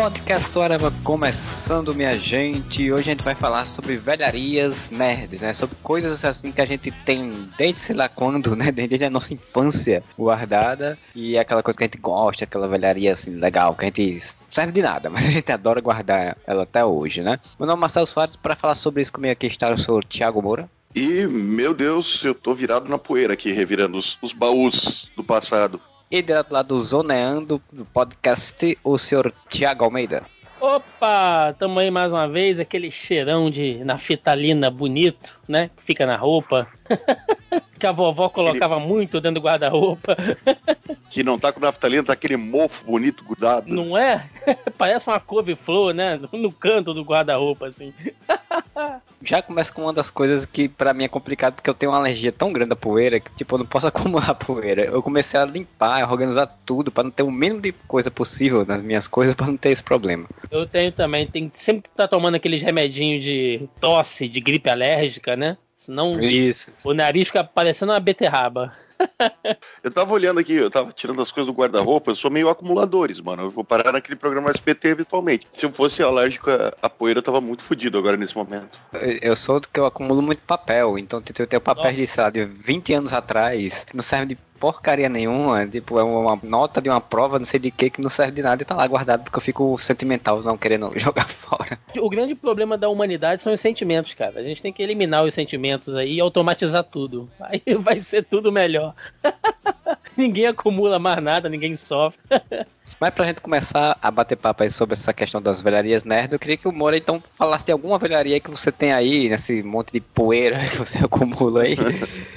Podcast Areva começando, minha gente. Hoje a gente vai falar sobre velharias nerds, né? Sobre coisas assim que a gente tem desde sei lá quando, né? Desde a nossa infância guardada. E é aquela coisa que a gente gosta, aquela velharia assim legal, que a gente serve de nada, mas a gente adora guardar ela até hoje, né? Meu nome é Marcelo Soares, para falar sobre isso comigo aqui está o senhor Thiago Moura. E, meu Deus, eu tô virado na poeira aqui, revirando os, os baús do passado. E direto lá do Zoneando, do podcast, o senhor Tiago Almeida. Opa, tamo aí mais uma vez, aquele cheirão de naftalina bonito, né? Que fica na roupa. que a vovó colocava aquele... muito dentro do guarda-roupa. que não tá com naftalina, tá aquele mofo bonito grudado. Não é? Parece uma couve-flor, né? No canto do guarda-roupa, assim. Já começa com uma das coisas que para mim é complicado, porque eu tenho uma alergia tão grande à poeira que, tipo, eu não posso acumular poeira. Eu comecei a limpar, a organizar tudo para não ter o mínimo de coisa possível nas minhas coisas para não ter esse problema. Eu tenho também, tem que sempre estar tá tomando aqueles remedinhos de tosse, de gripe alérgica, né? Senão Isso. o nariz fica parecendo uma beterraba. eu tava olhando aqui, eu tava tirando as coisas do guarda-roupa, eu sou meio acumuladores, mano. Eu vou parar naquele programa SPT eventualmente. Se eu fosse alérgico a poeira, eu tava muito fodido agora nesse momento. Eu sou do que eu acumulo muito papel, então eu tenho papel de, sabe, 20 anos atrás, que não serve de porcaria nenhuma, tipo, é uma nota de uma prova, não sei de que, que não serve de nada e tá lá guardado porque eu fico sentimental não querendo jogar fora. O grande problema da humanidade são os sentimentos, cara. A gente tem que eliminar os sentimentos aí e automatizar tudo. Aí vai ser tudo melhor. ninguém acumula mais nada, ninguém sofre. Mas pra gente começar a bater papo aí sobre essa questão das velharias nerd, eu queria que o Moura então falasse de alguma velharia que você tem aí, nesse monte de poeira que você acumula aí,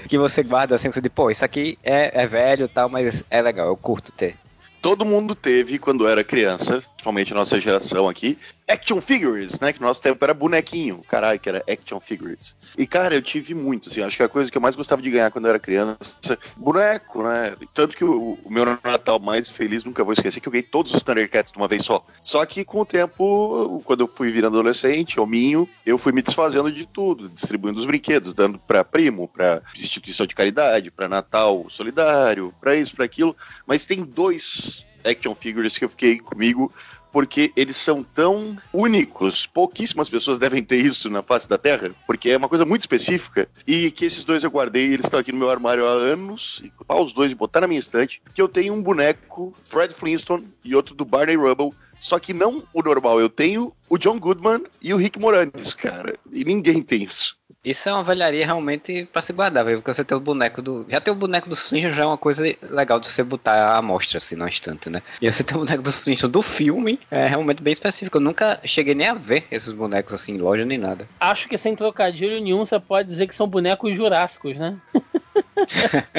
que você guarda assim, que você diz, pô, isso aqui é, é velho e tal, mas é legal, eu curto ter todo mundo teve quando era criança, principalmente a nossa geração aqui, action figures, né? Que no nosso tempo era bonequinho, caralho, que era action figures. E, cara, eu tive muito, assim, acho que a coisa que eu mais gostava de ganhar quando eu era criança, boneco, né? Tanto que o, o meu Natal mais feliz, nunca vou esquecer, que eu ganhei todos os Thundercats de uma vez só. Só que com o tempo, quando eu fui virando adolescente, hominho, eu fui me desfazendo de tudo, distribuindo os brinquedos, dando pra primo, pra instituição de caridade, pra Natal solidário, pra isso, pra aquilo. Mas tem dois action figures que eu fiquei comigo porque eles são tão únicos, pouquíssimas pessoas devem ter isso na face da Terra, porque é uma coisa muito específica, e que esses dois eu guardei, eles estão aqui no meu armário há anos, e os dois e botar na minha estante, que eu tenho um boneco Fred Flintstone e outro do Barney Rubble, só que não o normal, eu tenho o John Goodman e o Rick Moranis, cara, e ninguém tem isso. Isso é uma velharia realmente pra se guardar, velho. Porque você tem o boneco do. Já tem o boneco do Flintstone, já é uma coisa legal de você botar a amostra assim no instante, né? E você tem o boneco do Flintstone do filme, é realmente bem específico. Eu nunca cheguei nem a ver esses bonecos assim em loja nem nada. Acho que sem trocadilho nenhum você pode dizer que são bonecos jurássicos, né?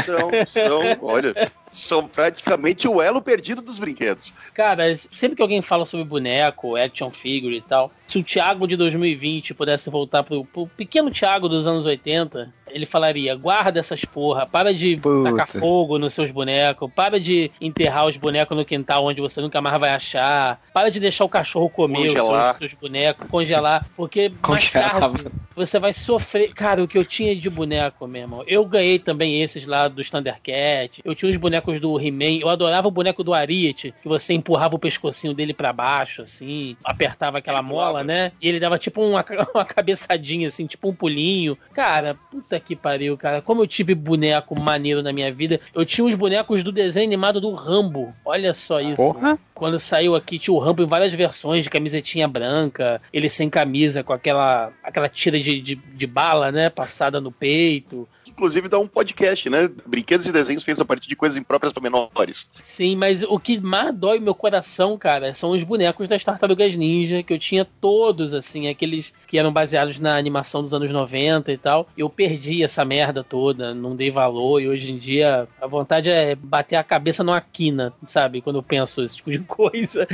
são, são, olha, são praticamente o elo perdido dos brinquedos. Cara, sempre que alguém fala sobre boneco, action figure e tal, se o Thiago de 2020 pudesse voltar pro, pro pequeno Thiago dos anos 80, ele falaria: guarda essas porra, para de Puta. tacar fogo nos seus bonecos, para de enterrar os bonecos no quintal onde você nunca mais vai achar, para de deixar o cachorro comer os seus, seus, bonecos, congelar, porque mais tarde você vai sofrer. Cara, o que eu tinha de boneco mesmo, eu ganhei também esses lá do Thundercat, eu tinha os bonecos do He-Man, eu adorava o boneco do Ariete, que você empurrava o pescocinho dele para baixo, assim, apertava aquela mola, né? E ele dava tipo uma, uma cabeçadinha, assim, tipo um pulinho. Cara, puta que pariu, cara. Como eu tive boneco maneiro na minha vida. Eu tinha os bonecos do desenho animado do Rambo. Olha só isso. Porra. Quando saiu aqui, tinha o Rambo em várias versões, de camisetinha branca, ele sem camisa, com aquela, aquela tira de, de, de bala, né? Passada no peito inclusive dá um podcast, né? Brinquedos e desenhos feitos a partir de coisas impróprias para menores. Sim, mas o que mais dói meu coração, cara, são os bonecos das Tartarugas Ninja, que eu tinha todos, assim, aqueles que eram baseados na animação dos anos 90 e tal. Eu perdi essa merda toda, não dei valor, e hoje em dia a vontade é bater a cabeça numa quina, sabe? Quando eu penso esse tipo de coisa.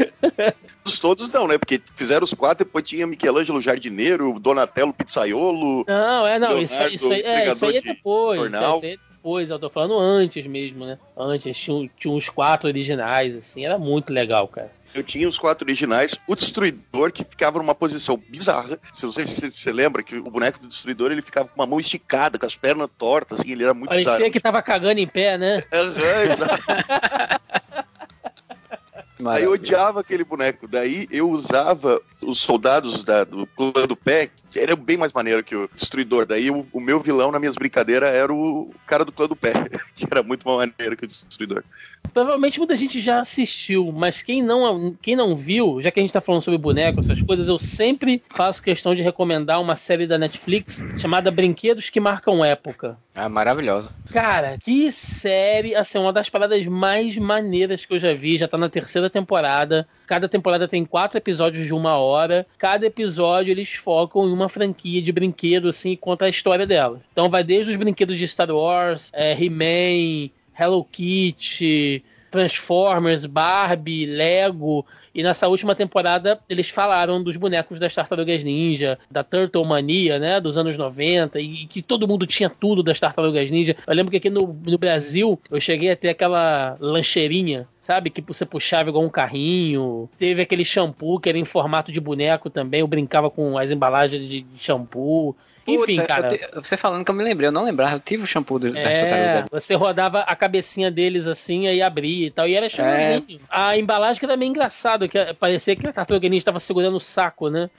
Todos não, né? Porque fizeram os quatro, depois tinha Michelangelo Jardineiro, Donatello Pizzaiolo. Não, é, não, Leonardo, isso, isso, é, isso aí é depois depois. É, depois, eu tô falando antes mesmo, né? Antes, tinha, tinha uns quatro originais, assim, era muito legal, cara. Eu tinha os quatro originais, o Destruidor, que ficava numa posição bizarra. Não sei se você lembra que o boneco do Destruidor ele ficava com uma mão esticada, com as pernas tortas, assim, ele era muito Parecia bizarro. que tava cagando em pé, né? Aham, uhum, exato. Aí eu odiava aquele boneco. Daí eu usava os soldados da, do clã do pé, que era bem mais maneiro que o Destruidor. Daí o, o, meu vilão nas minhas brincadeiras era o cara do clã do pé, que era muito mais maneiro que o Destruidor. Provavelmente muita gente já assistiu, mas quem não, quem não viu, já que a gente tá falando sobre boneco, essas coisas, eu sempre faço questão de recomendar uma série da Netflix chamada Brinquedos que Marcam Época. Ah, maravilhosa. Cara, que série, assim, uma das paradas mais maneiras que eu já vi, já tá na terceira temporada. Cada temporada tem quatro episódios de uma hora. Cada episódio eles focam em uma franquia de brinquedo, assim, e conta a história dela. Então vai desde os brinquedos de Star Wars, é, He-Man, Hello Kitty, Transformers, Barbie, Lego. E nessa última temporada eles falaram dos bonecos das Tartarugas Ninja, da Turtle Mania, né, dos anos 90, e que todo mundo tinha tudo das Tartarugas Ninja. Eu lembro que aqui no, no Brasil eu cheguei a ter aquela lancheirinha sabe? Que você puxava igual um carrinho. Teve aquele shampoo que era em formato de boneco também. Eu brincava com as embalagens de shampoo. Enfim, cara. Te, você falando que eu me lembrei, eu não lembrava, eu tive o shampoo do, é, Você rodava a cabecinha deles assim, aí abria e tal, e era chamazinho. É. A embalagem que era meio engraçado, que parecia que a tartaruga estava segurando o saco, né?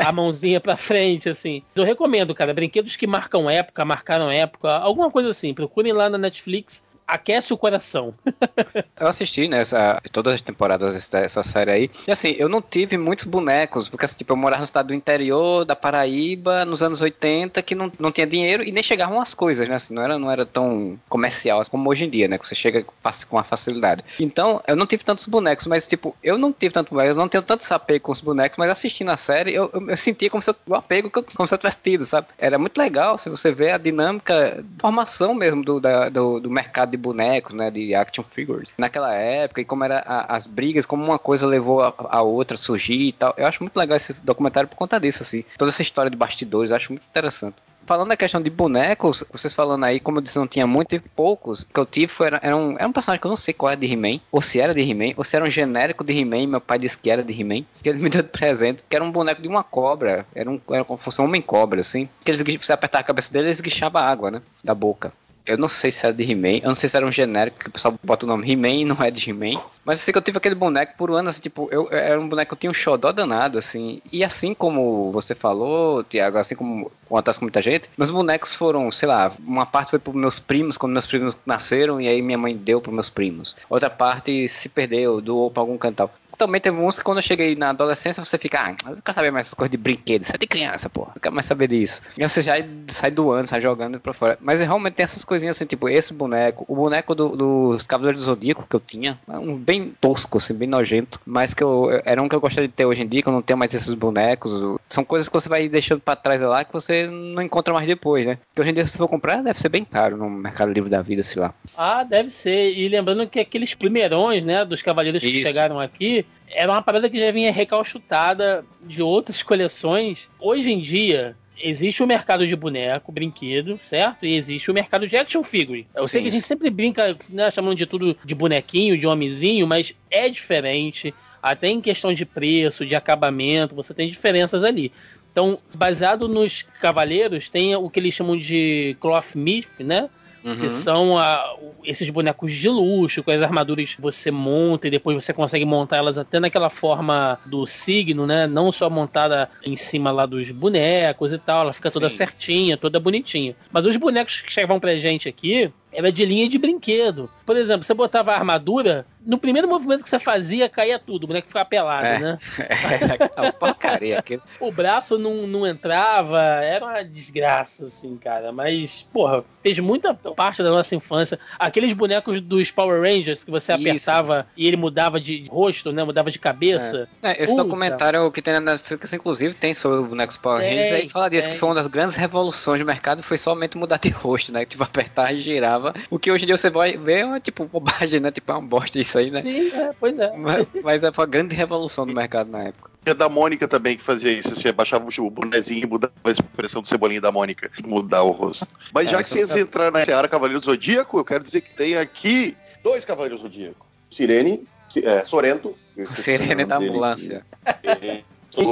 a, a mãozinha pra frente, assim. Eu recomendo, cara, brinquedos que marcam época, marcaram época, alguma coisa assim. Procurem lá na Netflix aquece o coração. eu assisti, né, essa, todas as temporadas dessa série aí. E assim, eu não tive muitos bonecos, porque assim, tipo, eu morava no estado do interior, da Paraíba, nos anos 80, que não, não tinha dinheiro e nem chegavam as coisas, né? Assim, não era, não era tão comercial como hoje em dia, né? Que você chega com a facilidade. Então, eu não tive tantos bonecos, mas tipo, eu não tive tanto eu não tenho tanto apego com os bonecos, mas assistindo a série, eu, eu, eu sentia como se eu, o apego como se eu tivesse tido, sabe? Era muito legal se você vê a dinâmica, formação mesmo do, da, do, do mercado de bonecos, né, de action figures, naquela época, e como era a, as brigas, como uma coisa levou a, a, outra a surgir e tal. Eu acho muito legal esse documentário por conta disso, assim. Toda essa história de bastidores, acho muito interessante falando da questão de bonecos, vocês falando aí, como eu disse, não tinha muito, e poucos que eu tive foi, era, era, um, era um personagem que eu não sei qual era de He-Man, ou se era de He-Man, ou se era um genérico de He-Man, meu pai disse que era de He-Man, que ele me deu de presente, que era um boneco de uma cobra, era, um, era como se fosse um homem-cobra, assim, que eles, você apertar a cabeça dele, ele esguichava água, né, da boca. Eu não sei se era de He-Man, eu não sei se era um genérico, que o pessoal bota o nome He-Man e não é de He-Man. Mas eu sei que eu tive aquele boneco por um ano, assim, tipo, eu, era um boneco que eu tinha um xodó danado, assim. E assim como você falou, Tiago, assim como acontece com muita gente, meus bonecos foram, sei lá, uma parte foi pros meus primos, quando meus primos nasceram, e aí minha mãe deu pros meus primos. Outra parte se perdeu, doou pra algum cantal também teve uns que quando eu cheguei na adolescência, você fica, ah, eu não quero saber mais essas coisas de brinquedo, você é de criança, pô, não quero mais saber disso. E você já sai doando, sai jogando pra fora. Mas realmente tem essas coisinhas assim, tipo, esse boneco, o boneco do, dos Cavaleiros do Zodíaco que eu tinha, um bem tosco, assim, bem nojento, mas que eu, era um que eu gostaria de ter hoje em dia, que eu não tenho mais esses bonecos. São coisas que você vai deixando pra trás lá que você não encontra mais depois, né? Que hoje em dia, se for comprar, deve ser bem caro no Mercado Livre da Vida, sei lá. Ah, deve ser. E lembrando que aqueles primeirões, né, dos Cavaleiros Isso. que chegaram aqui, era uma parada que já vinha recalchutada de outras coleções. Hoje em dia, existe o mercado de boneco, brinquedo, certo? E existe o mercado de action figure. Eu Sim. sei que a gente sempre brinca, né, chamando de tudo de bonequinho, de homenzinho, mas é diferente. Até em questão de preço, de acabamento, você tem diferenças ali. Então, baseado nos cavaleiros, tem o que eles chamam de cloth myth, né? Uhum. Que são a, esses bonecos de luxo, com as armaduras que você monta e depois você consegue montar elas até naquela forma do signo, né? Não só montada em cima lá dos bonecos e tal, ela fica Sim. toda certinha, toda bonitinha. Mas os bonecos que chegavam pra gente aqui, era de linha de brinquedo. Por exemplo, você botava a armadura, no primeiro movimento que você fazia, caía tudo, o boneco ficava pelado, é, né? É, porcaria aquilo. o braço não, não entrava, era uma desgraça, assim, cara. Mas, porra, fez muita parte da nossa infância. Aqueles bonecos dos Power Rangers que você apertava Isso. e ele mudava de rosto, né? Mudava de cabeça. É. é esse Puta. documentário que tem na Netflix, inclusive, tem sobre os bonecos Power Rangers. Aí fala disso, que foi uma das grandes revoluções do mercado, foi somente mudar de rosto, né? Tipo, apertar e girar o que hoje em dia você vai ver é uma, tipo, bobagem, né? Tipo, é uma bosta isso aí, né? Sim, é, pois é. Mas, mas é uma grande revolução do mercado na época. É da Mônica também que fazia isso. Você baixava o bonezinho e mudava a expressão do cebolinho da Mônica. Mudar o rosto. Mas é, já que vocês é... entraram na Seara Cavaleiro Zodíaco, eu quero dizer que tem aqui dois Cavaleiros Zodíaco. Sirene, é, Sorento. Sirene da ambulância. É,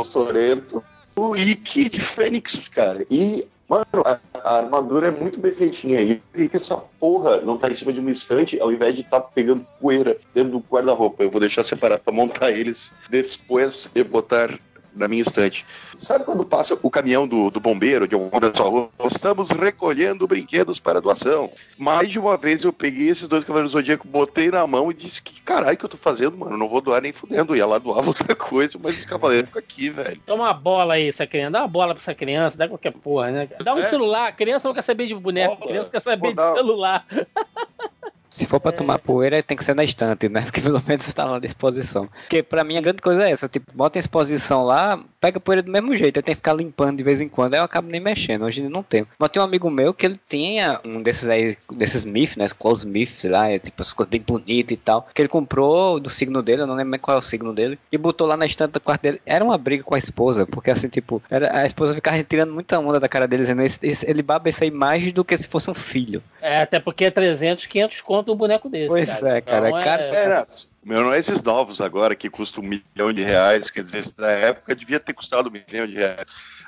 Sorento. O Ike de Fênix, cara. E Mano, a, a, armadura é muito bem feitinha. E por que essa porra não tá em cima de um estante ao invés de estar tá pegando poeira dentro do guarda-roupa? Eu vou deixar separado para montar eles depois e botar na minha estante. Sabe quando passa o caminhão do, do bombeiro de alguma sua rua? Estamos recolhendo brinquedos para doação. Mais de uma vez eu peguei esses dois cavaleiros do Zodíaco, botei na mão e disse: Que caralho que eu tô fazendo, mano? Não vou doar nem fudendo. Ia lá doava outra coisa, mas os cavaleiros ficam aqui, velho. Toma uma bola aí, essa criança. Dá uma bola pra essa criança, dá qualquer porra, né? Dá um é. celular. A criança não quer saber de boneco, criança quer saber de celular. Se for pra é. tomar poeira, tem que ser na estante, né? Porque pelo menos está lá na exposição. Porque pra mim a grande coisa é essa, tipo, bota em exposição lá, pega poeira do mesmo jeito, eu tenho que ficar limpando de vez em quando, aí eu acabo nem mexendo, hoje não tenho. Mas tem um amigo meu que ele tinha um desses aí, desses myths, né? Close myths lá, é, tipo, as coisas bem bonitas e tal, que ele comprou do signo dele, eu não lembro qual é o signo dele, e botou lá na estante do quarto dele. Era uma briga com a esposa, porque assim, tipo, era, a esposa ficava tirando muita onda da cara dele, dizendo, ele baba aí mais do que se fosse um filho. É, até porque é 300, 500 conto um boneco desse. Pois pois é, cara. Então, cara é... Era, meu, não é esses novos agora que custam um milhão de reais, quer dizer, na época devia ter custado um milhão de reais.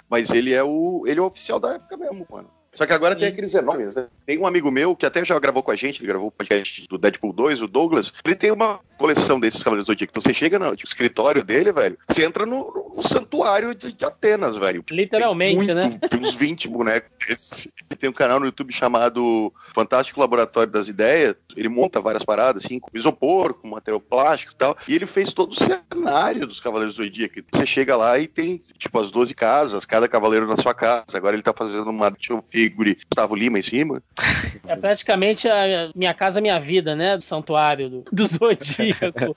Mas ele é o, ele é o oficial da época mesmo, mano. Só que agora Sim. tem aqueles enormes, né? Tem um amigo meu que até já gravou com a gente, ele gravou o podcast do Deadpool 2, o Douglas. Ele tem uma coleção desses Cavaleiros do Zodíaco. Então você chega no tipo, escritório dele, velho, você entra no, no santuário de, de, Atenas, velho. Literalmente, muito, né? Tem uns 20 bonecos desses. Tem um canal no YouTube chamado Fantástico Laboratório das Ideias. Ele monta várias paradas, assim, com isopor, com material plástico e tal. E ele fez todo o cenário dos Cavaleiros do Zodíaco. Você chega lá e tem, tipo, as 12 casas, cada cavaleiro na sua casa. Agora ele tá fazendo uma action figure Gustavo Lima em cima. É praticamente a Minha Casa Minha Vida, né? Do santuário do, do Zodíaco.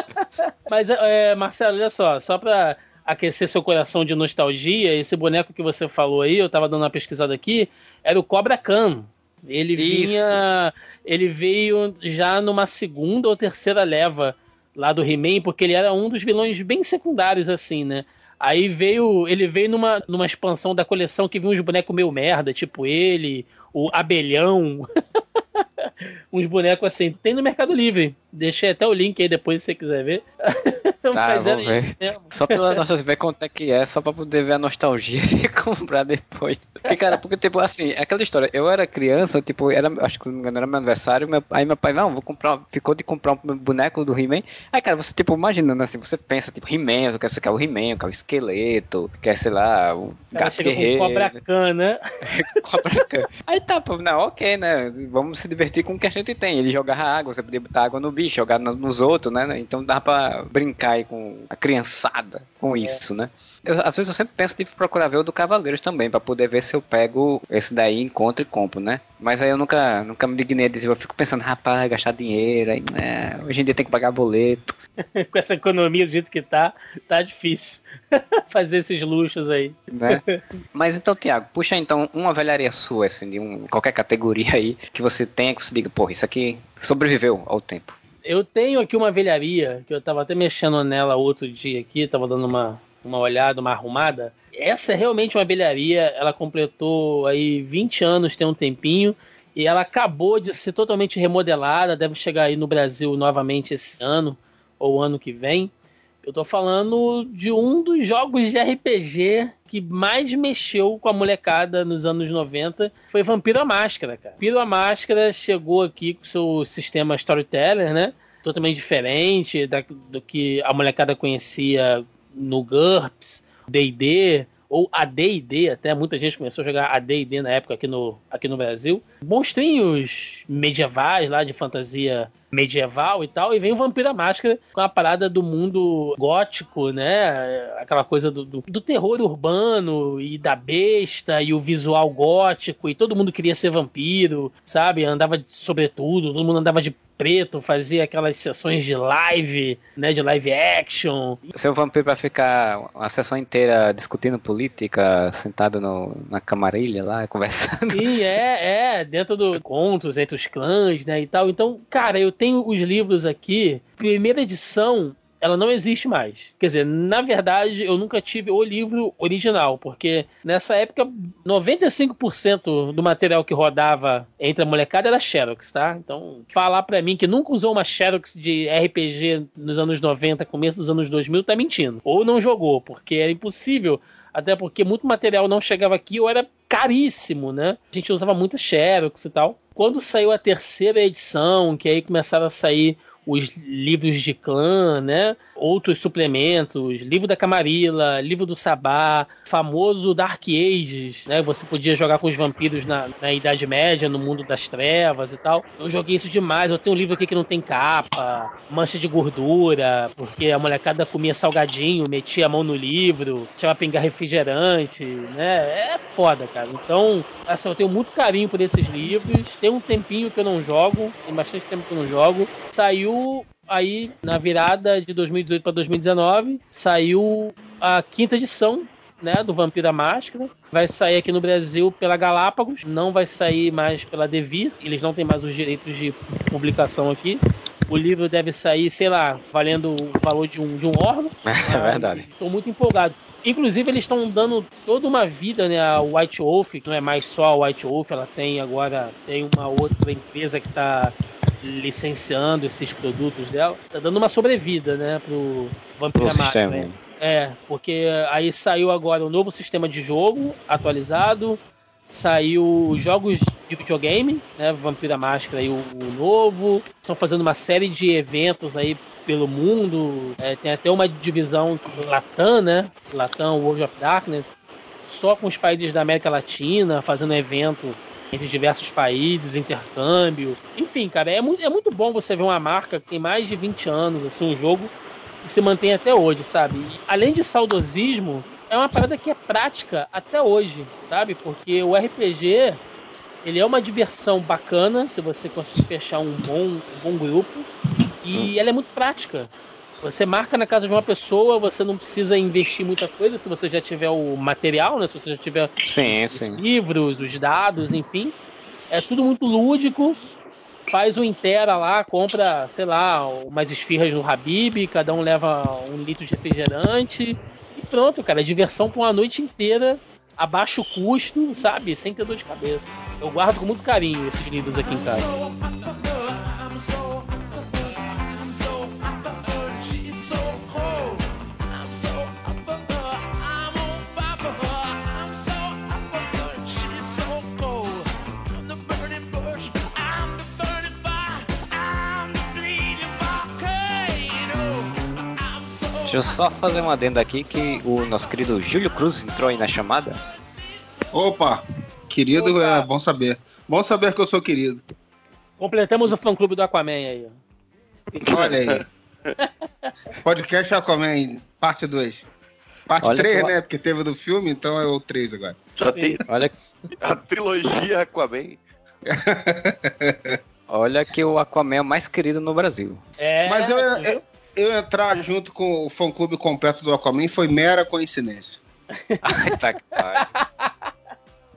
Mas, é, Marcelo, olha só, só pra aquecer seu coração de nostalgia, esse boneco que você falou aí, eu tava dando uma pesquisada aqui, era o Cobra Khan. Ele Isso. vinha. Ele veio já numa segunda ou terceira leva lá do He-Man, porque ele era um dos vilões bem secundários, assim, né? Aí veio. Ele veio numa, numa expansão da coleção que vinha uns bonecos meio merda, tipo ele, o Abelhão. uns bonecos assim. Tem no Mercado Livre. Deixei até o link aí depois se você quiser ver. Tá, vamos ver. Só pela nossa ver quanto é que é, só pra poder ver a nostalgia de comprar depois. Porque, cara, porque, tipo, assim, é aquela história, eu era criança, tipo, era, acho que se não me engano, era meu aniversário, meu, aí meu pai, não, vou comprar, ficou de comprar um boneco do He-Man. Aí, cara, você, tipo, imaginando assim, você pensa, tipo, He-Man, você quer o He-Man, quer o esqueleto, quer, sei lá, o gato guerreiro. Cobra cana. cobra cana. Aí tá, pô, não, ok, né, vamos se divertir com o que a gente tem. Ele jogava água, você podia botar água no bicho, jogar nos outros, né, então dá pra brincar com a criançada com é. isso, né? Eu, às vezes eu sempre penso de procurar ver o do Cavaleiros também, para poder ver se eu pego esse daí, encontro e compro, né? Mas aí eu nunca, nunca me dignei a dizer, eu fico pensando, rapaz, gastar dinheiro, aí, né? hoje em dia tem que pagar boleto. Com essa economia do jeito que tá, tá difícil fazer esses luxos aí. Né? Mas então, Tiago, puxa então uma velharia sua, assim, de um, qualquer categoria aí, que você tenha, que você diga, porra, isso aqui sobreviveu ao tempo. Eu tenho aqui uma velharia, que eu tava até mexendo nela outro dia aqui, tava dando uma, uma olhada, uma arrumada. Essa é realmente uma velharia, ela completou aí 20 anos, tem um tempinho, e ela acabou de ser totalmente remodelada, deve chegar aí no Brasil novamente esse ano, ou ano que vem. Eu tô falando de um dos jogos de RPG que mais mexeu com a molecada nos anos 90 foi Vampiro a Máscara, cara. Vampiro a Máscara chegou aqui com seu sistema Storyteller, né? Totalmente diferente da, do que a molecada conhecia no GURPS, D&D, ou AD&D, até muita gente começou a jogar AD&D na época aqui no, aqui no Brasil. Monstrinhos medievais lá de fantasia medieval e tal, e vem o Vampiro à Máscara com a parada do mundo gótico, né? Aquela coisa do, do, do, terror urbano e da besta e o visual gótico, e todo mundo queria ser vampiro, sabe? Andava de sobretudo, todo mundo andava de preto, fazia aquelas sessões de live, né, de live action. Seu vampiro vai ficar uma sessão inteira discutindo política, sentado no, na camarilha lá, conversando. Sim, é, é, dentro do contos entre os clãs, né, e tal. Então, cara, eu tenho os livros aqui, primeira edição, ela não existe mais. Quer dizer, na verdade, eu nunca tive o livro original, porque nessa época, 95% do material que rodava entre a molecada era Xerox, tá? Então, falar para mim que nunca usou uma Xerox de RPG nos anos 90, começo dos anos 2000, tá mentindo. Ou não jogou, porque era impossível, até porque muito material não chegava aqui ou era caríssimo, né? A gente usava muito Xerox e tal. Quando saiu a terceira edição, que aí começaram a sair os livros de clã, né? Outros suplementos, livro da Camarilla, livro do Sabá, famoso Dark Ages, né? Você podia jogar com os vampiros na, na Idade Média, no mundo das trevas e tal. Eu joguei isso demais. Eu tenho um livro aqui que não tem capa, mancha de gordura, porque a molecada comia salgadinho, metia a mão no livro, tinha pingar refrigerante, né? É foda, cara. Então, assim, eu tenho muito carinho por esses livros. Tem um tempinho que eu não jogo, tem bastante tempo que eu não jogo. Saiu aí na virada de 2018 para 2019, saiu a quinta edição né, do Vampira Máscara. Vai sair aqui no Brasil pela Galápagos, não vai sair mais pela Devir, eles não têm mais os direitos de publicação aqui. O livro deve sair, sei lá, valendo o valor de um, de um órgão. É verdade. Estou muito empolgado. Inclusive, eles estão dando toda uma vida, né? A White Wolf, que não é mais só a White Wolf, ela tem agora tem uma outra empresa que está licenciando esses produtos dela, tá dando uma sobrevida, né, pro Vampira Máscara. Né? É, porque aí saiu agora um novo sistema de jogo atualizado, saiu jogos de videogame, né, Vampira Máscara e o, o novo, estão fazendo uma série de eventos aí pelo mundo, é, tem até uma divisão Latam, né, Latam World of Darkness, só com os países da América Latina, fazendo evento entre diversos países, intercâmbio. Enfim, cara, é muito, é muito bom você ver uma marca que tem mais de 20 anos, assim, um jogo que se mantém até hoje, sabe? E, além de saudosismo, é uma parada que é prática até hoje, sabe? Porque o RPG, ele é uma diversão bacana, se você conseguir fechar um bom, um bom grupo, e ela é muito prática. Você marca na casa de uma pessoa, você não precisa investir muita coisa se você já tiver o material, né? Se você já tiver sim, os, sim. os livros, os dados, enfim. É tudo muito lúdico. Faz o Intera lá, compra, sei lá, umas esfirras no Habib, cada um leva um litro de refrigerante. E pronto, cara. Diversão por uma noite inteira, a baixo custo, sabe? Sem ter dor de cabeça. Eu guardo com muito carinho esses livros aqui em casa. Deixa eu só fazer uma adenda aqui que o nosso querido Júlio Cruz entrou aí na chamada. Opa, querido Opa. é bom saber. Bom saber que eu sou querido. Completamos o fã clube do Aquaman aí. Olha aí. Podcast Aquaman, parte 2. Parte Olha 3, né? Porque teve do filme, então é o 3 agora. Já tem Olha... a trilogia Aquaman. Olha que o Aquaman é o mais querido no Brasil. É, Mas eu, eu, eu entrar junto com o fã clube completo do Aquaman foi mera coincidência. Ai, tá que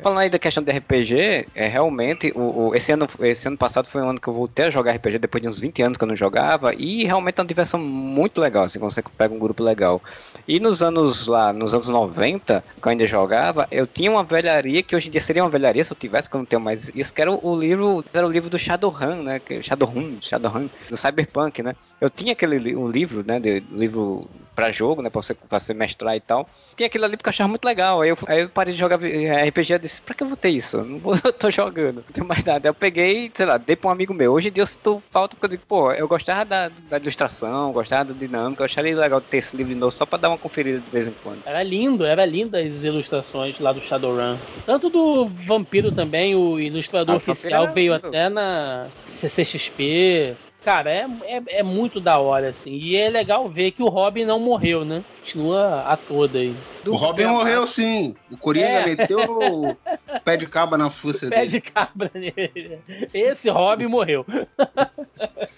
Falando aí da questão de RPG, é realmente, o, o, esse, ano, esse ano passado foi um ano que eu voltei a jogar RPG depois de uns 20 anos que eu não jogava, e realmente é uma diversão muito legal, assim, você pega um grupo legal. E nos anos lá, nos anos 90, que eu ainda jogava, eu tinha uma velharia, que hoje em dia seria uma velharia se eu tivesse, que eu não tenho mais isso, que era o, livro, era o livro do Shadowrun, né, Shadowrun, Shadowrun, do Cyberpunk, né. Eu tinha aquele um livro, né, de, livro para jogo, né, pra você, pra você mestrar e tal. Tinha aquilo ali porque eu achava muito legal, aí eu, aí eu parei de jogar RPG e disse, pra que eu vou ter isso? Eu não vou, eu tô jogando, não tenho mais nada. Eu peguei, sei lá, dei pra um amigo meu. Hoje em dia eu sinto falta porque eu digo, pô, eu gostava da, da ilustração, gostava da dinâmica, eu acharia legal ter esse livro de novo só pra dar uma conferida de vez em quando. Era lindo, era lindo as ilustrações lá do Shadowrun. Tanto do Vampiro também, o ilustrador ah, oficial veio até na CCXP. Cara, é, é, é, muito da hora, assim. E é legal ver que o Robin não morreu, né? Continua a toda aí. Do o Robin morreu, sim. O Coringa é. meteu o pé de cabra na fuça dele. Pé de cabra nele. Esse Robin morreu.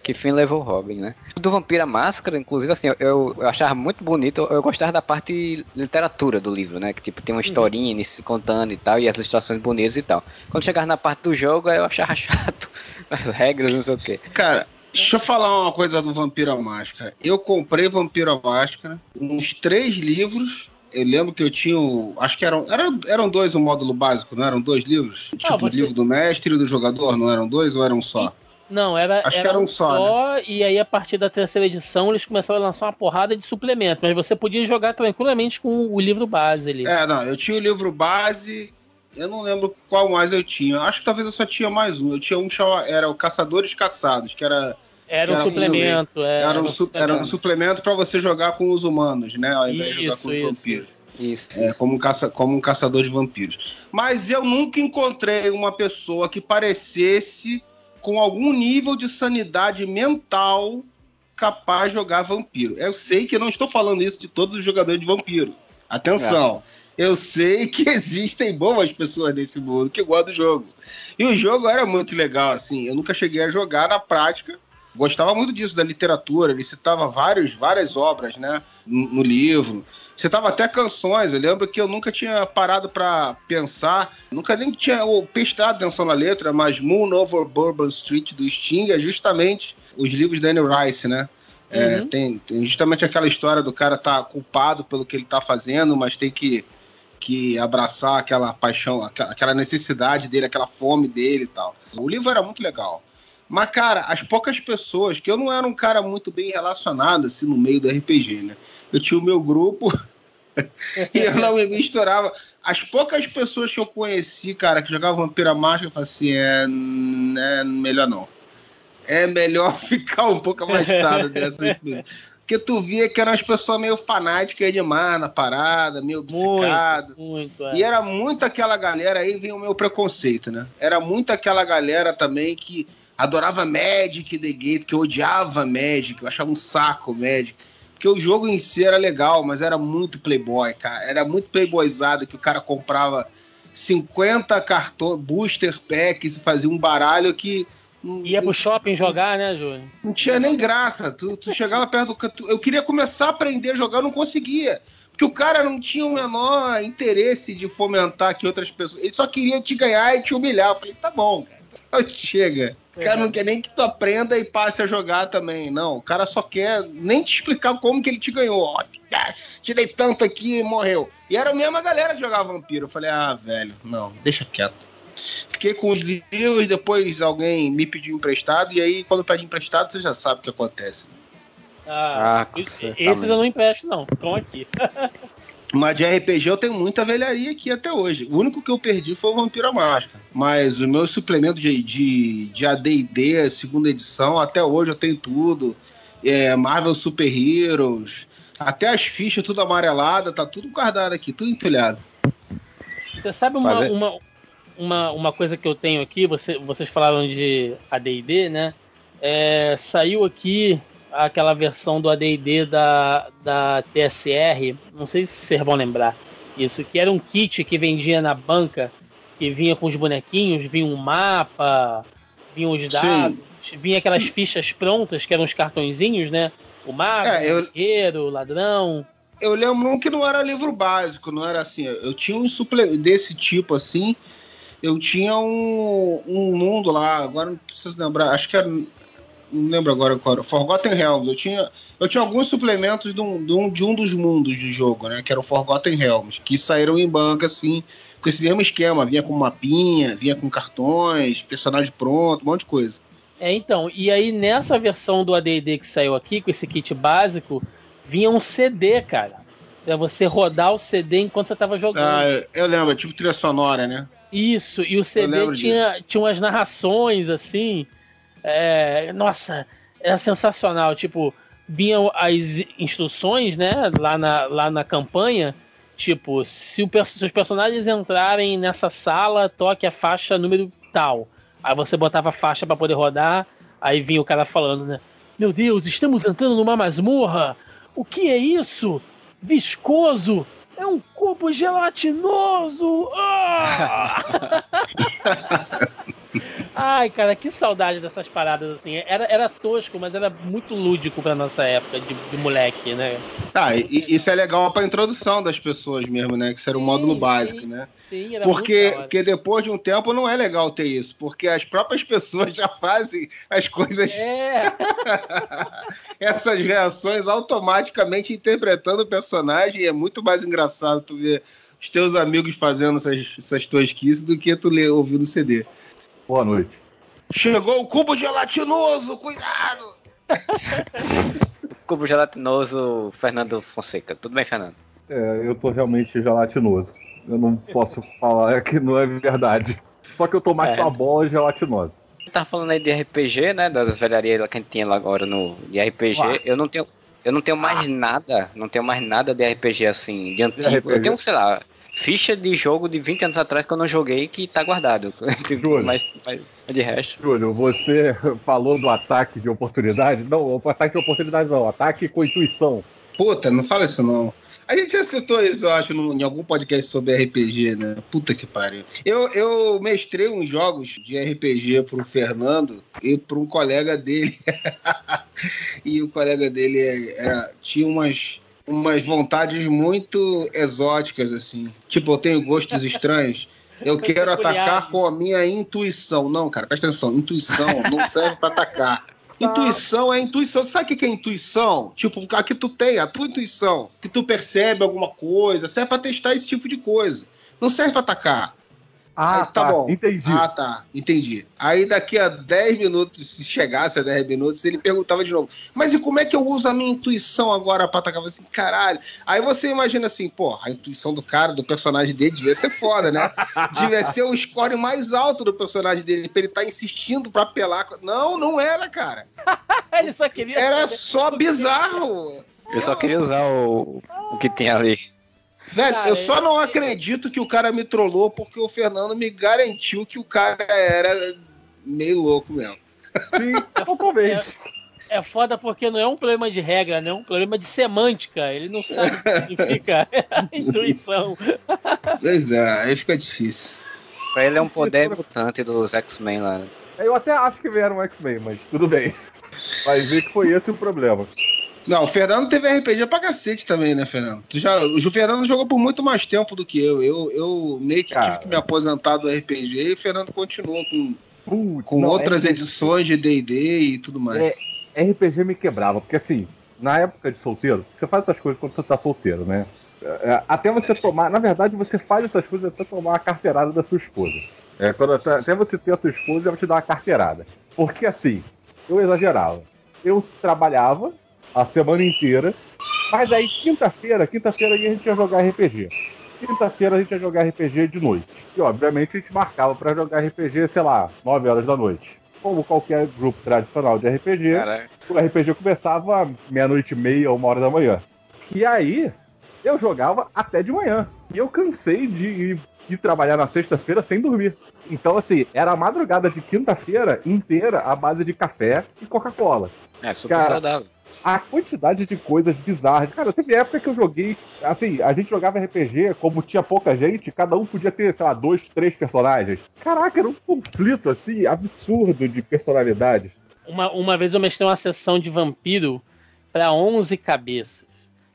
que fim levou o Robin, né? Do Vampira Máscara, inclusive, assim, eu, eu achava muito bonito. Eu, eu gostava da parte literatura do livro, né? Que, tipo, tem uma uhum. historinha uhum. se contando e tal, e as ilustrações bonitas e tal. Quando chegava na parte do jogo, eu achava chato. As regras, não sei o quê. Cara, Deixa eu falar uma coisa do Vampiro Máscara. Eu comprei Vampiro Máscara, uns três livros. Eu lembro que eu tinha. Acho que eram, eram, eram dois o módulo básico, não eram dois livros? Ah, tipo, você... o livro do mestre e do jogador, não eram dois ou eram só? Não, era, Acho era, que era um só. só né? E aí, a partir da terceira edição, eles começaram a lançar uma porrada de suplementos. Mas você podia jogar tranquilamente com o livro base ali. É, não, eu tinha o livro base, Eu não lembro qual mais eu tinha. Acho que talvez eu só tinha mais um. Eu tinha um chamado. Era o Caçadores Caçados, que era. Era um Era suplemento. é, Era um, su- era um suplemento para você jogar com os humanos, né? Ao invés de jogar Isso, com os isso, vampiros. isso. Isso. É, como, um caça, como um caçador de vampiros. Mas eu nunca encontrei uma pessoa que parecesse com algum nível de sanidade mental capaz de jogar vampiro. Eu sei que não estou falando isso de todos os jogadores de vampiro. Atenção. Eu sei que existem boas pessoas nesse mundo que gostam do jogo. E o jogo era muito legal, assim. Eu nunca cheguei a jogar na prática. Gostava muito disso, da literatura. Ele citava vários, várias obras, né? No, no livro. Citava até canções. Eu lembro que eu nunca tinha parado para pensar, nunca nem tinha ou, prestado atenção na letra, mas Moon Over Bourbon Street do Sting é justamente os livros da Anne Rice, né? É, Uhum. tem, tem justamente aquela história do cara estar culpado pelo que ele tá fazendo, mas tem que, que abraçar aquela paixão, aquela, aquela necessidade dele, aquela fome dele e tal. O livro era muito legal. Mas, cara, as poucas pessoas, que eu não era um cara muito bem relacionado, assim, no meio do RPG, né? Eu tinha o meu grupo e eu não me misturava. As poucas pessoas que eu conheci, cara, que jogavam Vampira Máscara, eu falei assim, é, é melhor não. É melhor ficar um pouco afastado dessas pessoas. Porque tu via que eram as pessoas meio fanáticas demais na parada, meio obcecado. Muito, muito. É. E era muito aquela galera, aí vem o meu preconceito, né? Era muito aquela galera também que adorava Magic The Gate, que eu odiava Magic, eu achava um saco Magic. Porque o jogo em si era legal, mas era muito playboy, cara. Era muito playboyzado que o cara comprava 50 cartões, booster packs e fazia um baralho que... Ia pro shopping jogar, né, Júlio? não tinha nem graça. Tu, tu chegava perto do. Eu queria começar a aprender a jogar, eu não conseguia. Porque o cara não tinha o menor interesse de fomentar que outras pessoas. Ele só queria te ganhar e te humilhar. Eu falei, tá bom, cara. Então Chega. O cara não quer nem que tu aprenda e passe a jogar também. Não, o cara só quer nem te explicar como que ele te ganhou. Ó, te dei tanto aqui e morreu. E era a mesma galera que jogava vampiro. Eu falei, ah, velho, não, deixa quieto. Fiquei com os livros, depois alguém me pediu emprestado, e aí quando pede emprestado, você já sabe o que acontece. Ah, Ah, com isso- certeza. esses eu não empresto, não. Estão aqui. Mas de RPG eu tenho muita velharia aqui até hoje. O único que eu perdi foi o Vampiro à Máscara. Mas o meu suplemento de, de, de AD&D, segunda edição, até hoje eu tenho tudo. É, Marvel Super Heroes, até as fichas tudo amarelada, tá tudo guardado aqui, tudo entulhado. Você sabe uma, Fazer- uma, uma, uma coisa que eu tenho aqui? Você, vocês falaram de ADD, né? É, saiu aqui aquela versão do ADD da, da TSR. Não sei se vocês vão lembrar. Isso, que era um kit que vendia na banca, que vinha com os bonequinhos, vinha um mapa, vinha os dados, vinha aquelas fichas prontas, que eram os cartõezinhos, né? O mago, É, eu- o guerreiro, o ladrão. Eu lembro um que não era livro básico, não era assim. Eu tinha um suplemento desse tipo assim. Eu tinha um, um mundo lá, agora não preciso lembrar, acho que era. Não lembro agora qual era. Forgotten Realms. Eu tinha, eu tinha alguns suplementos de um, de, um, de um dos mundos de jogo, né? Que era o Forgotten Realms, que saíram em banca, assim, com esse mesmo esquema. Vinha com mapinha, vinha com cartões, personagem pronto, um monte de coisa. É, então, e aí nessa versão do AD&D que saiu aqui, com esse kit básico, vinha um CD, cara. Pra você rodar o CD enquanto você tava jogando. Ah, eu, lembro, tipo trilha sonora, né? Isso, e o CD tinha, tinha umas narrações, assim. É, nossa, era sensacional. Tipo, vinham as instruções, né, lá na, lá na campanha. Tipo, se, o, se os personagens entrarem nessa sala, toque a faixa número tal. Aí você botava a faixa pra poder rodar. Aí vinha o cara falando, né? Meu Deus, estamos entrando numa masmorra. O que é isso? Viscoso. É um cubo gelatinoso! Ah! Ai, cara, que saudade dessas paradas assim. Era, era tosco, mas era muito lúdico pra nossa época de, de moleque, né? Ah, e, isso é legal pra introdução das pessoas mesmo, né? Que isso era o Sim, módulo sim. básico, né? Sim, era Porque, porque depois de um tempo não é legal ter isso, porque as próprias pessoas já fazem as coisas, É, essas reações automaticamente interpretando o personagem, é muito mais engraçado tu ver os teus amigos fazendo essas, essas tosquices do que tu ler, ouvir no CD. Boa noite. Chegou o cubo gelatinoso, cuidado! Cubo gelatinoso, Fernando Fonseca. Tudo bem, Fernando? É, eu tô realmente gelatinoso. Eu não posso falar que não é verdade. Só que eu tô mais É. com a bola gelatinosa. Você tava falando aí de RPG, né? Das velharias que a gente tinha lá agora no de RPG. Eu não tenho. Eu não tenho mais nada. Não tenho mais nada de RPG assim, de antigo. RPG? Eu tenho, sei lá, ficha de jogo de 20 anos atrás que eu não joguei que tá guardado. Júlio. mas, mas de resto. Júlio, você falou do ataque de oportunidade? Não, o ataque de oportunidade não, ataque com intuição. Puta, não fala isso não. A gente já citou isso, eu acho, em algum podcast sobre RPG, né? Puta que pariu. Eu, eu mestrei uns jogos de RPG pro Fernando e para um colega dele. e o colega dele era, tinha umas, umas vontades muito exóticas, assim. Tipo, eu tenho gostos estranhos. Eu quero atacar com a minha intuição. Não, cara, presta atenção. Intuição não serve pra atacar. Intuição é intuição. Sabe o que é intuição? Tipo, a que tu tem, a tua intuição, que tu percebe alguma coisa, serve pra testar esse tipo de coisa. Não serve pra atacar. Ah, Aí, tá bom. Entendi. Ah, tá. Entendi. Aí daqui a 10 minutos, se chegasse a 10 minutos, ele perguntava de novo: Mas e como é que eu uso a minha intuição agora pra atacar? Eu falei assim, caralho. Aí você imagina assim, pô, a intuição do cara, do personagem dele, devia ser foda, né? devia ser o score mais alto do personagem dele, pra ele estar insistindo pra apelar. Não, não era, cara. Ele só queria. Era só bizarro. Eu só queria usar o, o que tem ali. Velho, Cara, eu só não eu- acredito que o cara me trollou porque o Fernando me garantiu que o cara era meio louco mesmo. Sim, totalmente. É foda porque não é um problema de regra, né? É um problema de semântica. Ele não sabe o que significa intuição. Pois é, aí fica difícil. Pra ele é um poder mutante dos X-Men lá. né? Eu até acho que vieram um X-Men, mas tudo bem. Vai ver que foi esse o problema. Não, o Fernando teve RPG pra cacete também, né, Fernando? Tu já, o Fernando jogou por muito mais tempo do que eu. Eu, eu meio que Cara. tive que me aposentar do RPG e o Fernando continuou com, Putz, com não, outras RPG edições de D&D e tudo mais. É. RPG me quebrava, porque assim, na época de solteiro, você faz essas coisas quando você tá solteiro, né? É, Até você tomar, na verdade, você faz essas coisas até tomar a carteirada da sua esposa. É, quando até, até você ter a sua esposa, ela te dá uma carteirada. Porque assim, eu exagerava. Eu trabalhava a semana inteira, mas aí quinta-feira, quinta-feira a gente ia jogar RPG. Quinta-feira a gente ia jogar RPG de noite. E obviamente a gente marcava pra jogar RPG, sei lá, 9 horas da noite. Como qualquer grupo tradicional de RPG, Cara, o RPG começava meia-noite e meia, uma hora da manhã. E aí, eu jogava até de manhã. E eu cansei de ir, ir trabalhar na sexta-feira sem dormir. Então, assim, era a madrugada de quinta-feira inteira à base de café e Coca-Cola. é super Cara, saudável. A quantidade de coisas bizarras. Cara, teve época que eu joguei. Assim, a gente jogava RPG, como tinha pouca gente, cada um podia ter, sei lá, dois, três personagens. Caraca, era um conflito, assim, absurdo de personalidades. Uma, uma vez eu mestrei uma sessão de vampiro pra 11 cabeças.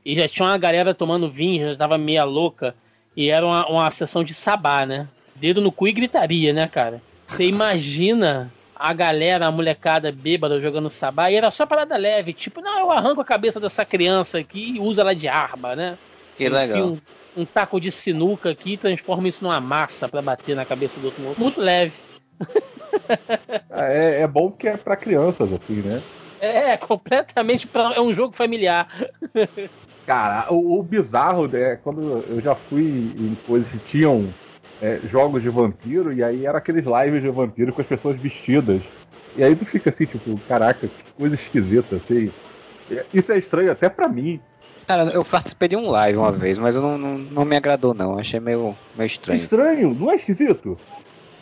E já tinha uma galera tomando vinho, já tava meia louca. E era uma, uma sessão de sabá, né? Dedo no cu e gritaria, né, cara? Você imagina a galera, a molecada bêbada jogando sabá. E era só parada leve. Tipo, não, eu arranco a cabeça dessa criança aqui e uso ela de arma, né? Que Enfio legal. Um, um taco de sinuca aqui e transforma isso numa massa pra bater na cabeça do outro. Muito leve. É, é bom que é pra crianças, assim, né? É, completamente. Pra, é um jogo familiar. Cara, o, o bizarro é quando eu já fui em coisas que tinham é, jogos de vampiro, e aí era aqueles lives de vampiro com as pessoas vestidas. E aí tu fica assim, tipo, caraca, que coisa esquisita, assim. Isso é estranho até pra mim. Cara, eu participei de um live uma vez, mas eu não, não, não me agradou, não. Achei meio, meio estranho. Estranho, não é esquisito?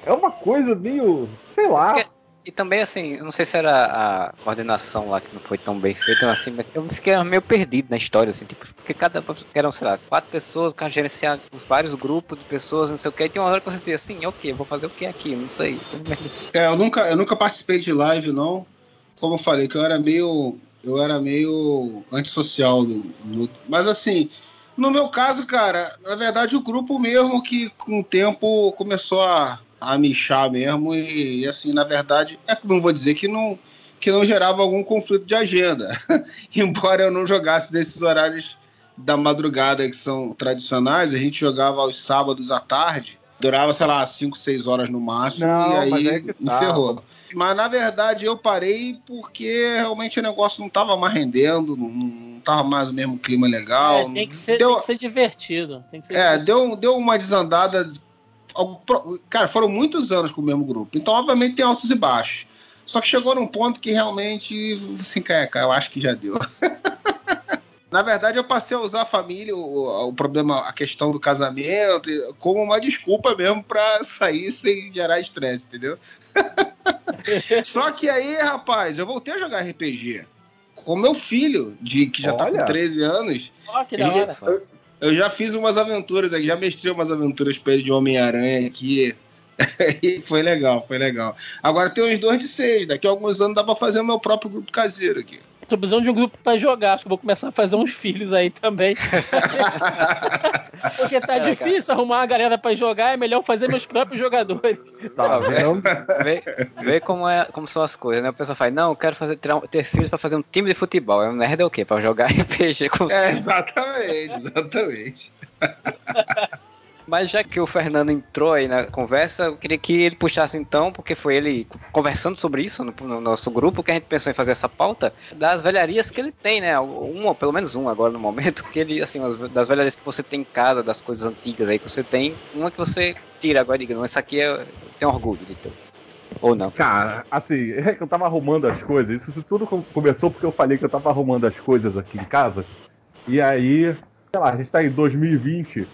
É uma coisa meio, sei lá. Porque- E também, assim, não sei se era a coordenação lá que não foi tão bem feita, assim, mas eu fiquei meio perdido na história, assim, tipo, porque cada. eram, sei lá, quatro pessoas, o cara gerenciar os vários grupos de pessoas, não sei o que, e tem uma hora que você dizia assim, ok, vou fazer o que aqui? Não sei. É, eu nunca, eu nunca participei de live, não. Como eu falei, que eu era meio. Eu era meio antissocial do, do- Mas assim, no meu caso, cara, na verdade o grupo mesmo que com o tempo começou a, a michar mesmo. E, e, assim, na verdade, é que não vou dizer que não, que não gerava algum conflito de agenda. Embora eu não jogasse nesses horários da madrugada que são tradicionais, a gente jogava aos sábados à tarde. Durava, sei lá, 5, 6 horas no máximo. Não, e mas aí é que tá. encerrou. Mas na verdade eu parei porque realmente o negócio não estava mais rendendo, não, tava mais o mesmo clima legal. É, tem, que ser, deu, tem que ser divertido. Tem que ser é, divertido. deu, deu uma desandada. Cara, foram muitos anos com o mesmo grupo. Então, obviamente, tem altos e baixos. Só que chegou num ponto que realmente, assim, cara, eu acho que já deu. Na verdade, eu passei a usar a família, o, o, problema, a questão do casamento, como uma desculpa mesmo para sair sem gerar estresse, entendeu? Só que aí, rapaz, eu voltei a jogar RPG. Com meu filho, de, que já Olha. tá com 13 anos. Oh, que da hora. Eu, eu, já fiz umas aventuras aqui, já mestrei umas aventuras pra ele de Homem-Aranha aqui. e foi legal, foi legal. Agora tem uns dois de seis, daqui a alguns anos dá pra fazer o meu próprio grupo caseiro aqui. Tô precisando de um grupo pra jogar. Acho que vou começar a fazer uns filhos aí também. Porque tá é, difícil cara. arrumar uma galera pra jogar, é melhor fazer meus próprios jogadores. Tá vendo? Vê, vê como, é, como são as coisas, né? O pessoal fala, não, eu quero fazer, ter, ter filhos pra fazer um time de futebol. É merda é o quê? Pra jogar RPG com É, exatamente, exatamente. Mas já que o Fernando entrou aí na conversa, eu queria que ele puxasse então, porque foi ele conversando sobre isso no, no, nosso grupo que a gente pensou em fazer essa pauta, das velharias que ele tem, né? Uma, pelo menos um agora no momento, que ele, assim, das velharias que você tem em casa, das coisas antigas aí que você tem, uma que você tira agora e diga, não, essa aqui é, tenho orgulho de ter. Ou não? Cara, assim, é eu tava arrumando as coisas. Isso tudo começou porque eu falei que eu tava arrumando as coisas aqui em casa. E aí, sei lá, a gente tá em 2020.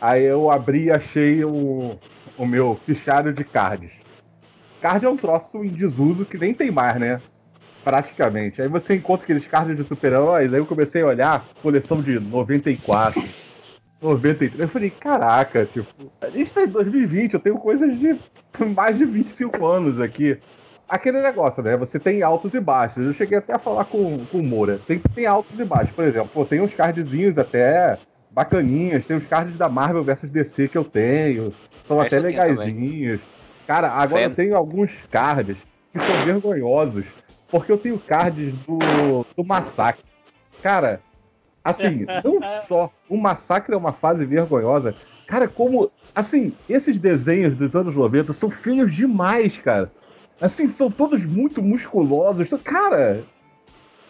Aí eu abri e achei o, o meu fichário de cards. Card é um troço em desuso que nem tem mais, né? Praticamente. Aí você encontra aqueles cards de super-heróis, aí eu comecei a olhar, coleção de 94, 93. Eu falei, caraca, tipo, a gente tá em 2020, eu tenho coisas de mais de 25 anos aqui. Aquele negócio, né? Você tem altos e baixos. Eu cheguei até a falar com, com o Moura. Tem, tem altos e baixos. Por exemplo, pô, tem uns cardzinhos até bacaninhas. Tem os cards da Marvel vs DC que eu tenho. São Esse até legaisinhos. Cara, agora eu tenho alguns cards que são vergonhosos. Porque eu tenho cards do, do Massacre. Cara, assim, não só o Massacre é uma fase vergonhosa. Cara, como. Assim, esses desenhos dos anos 90 são feios demais, cara. Assim, são todos muito musculosos. Cara,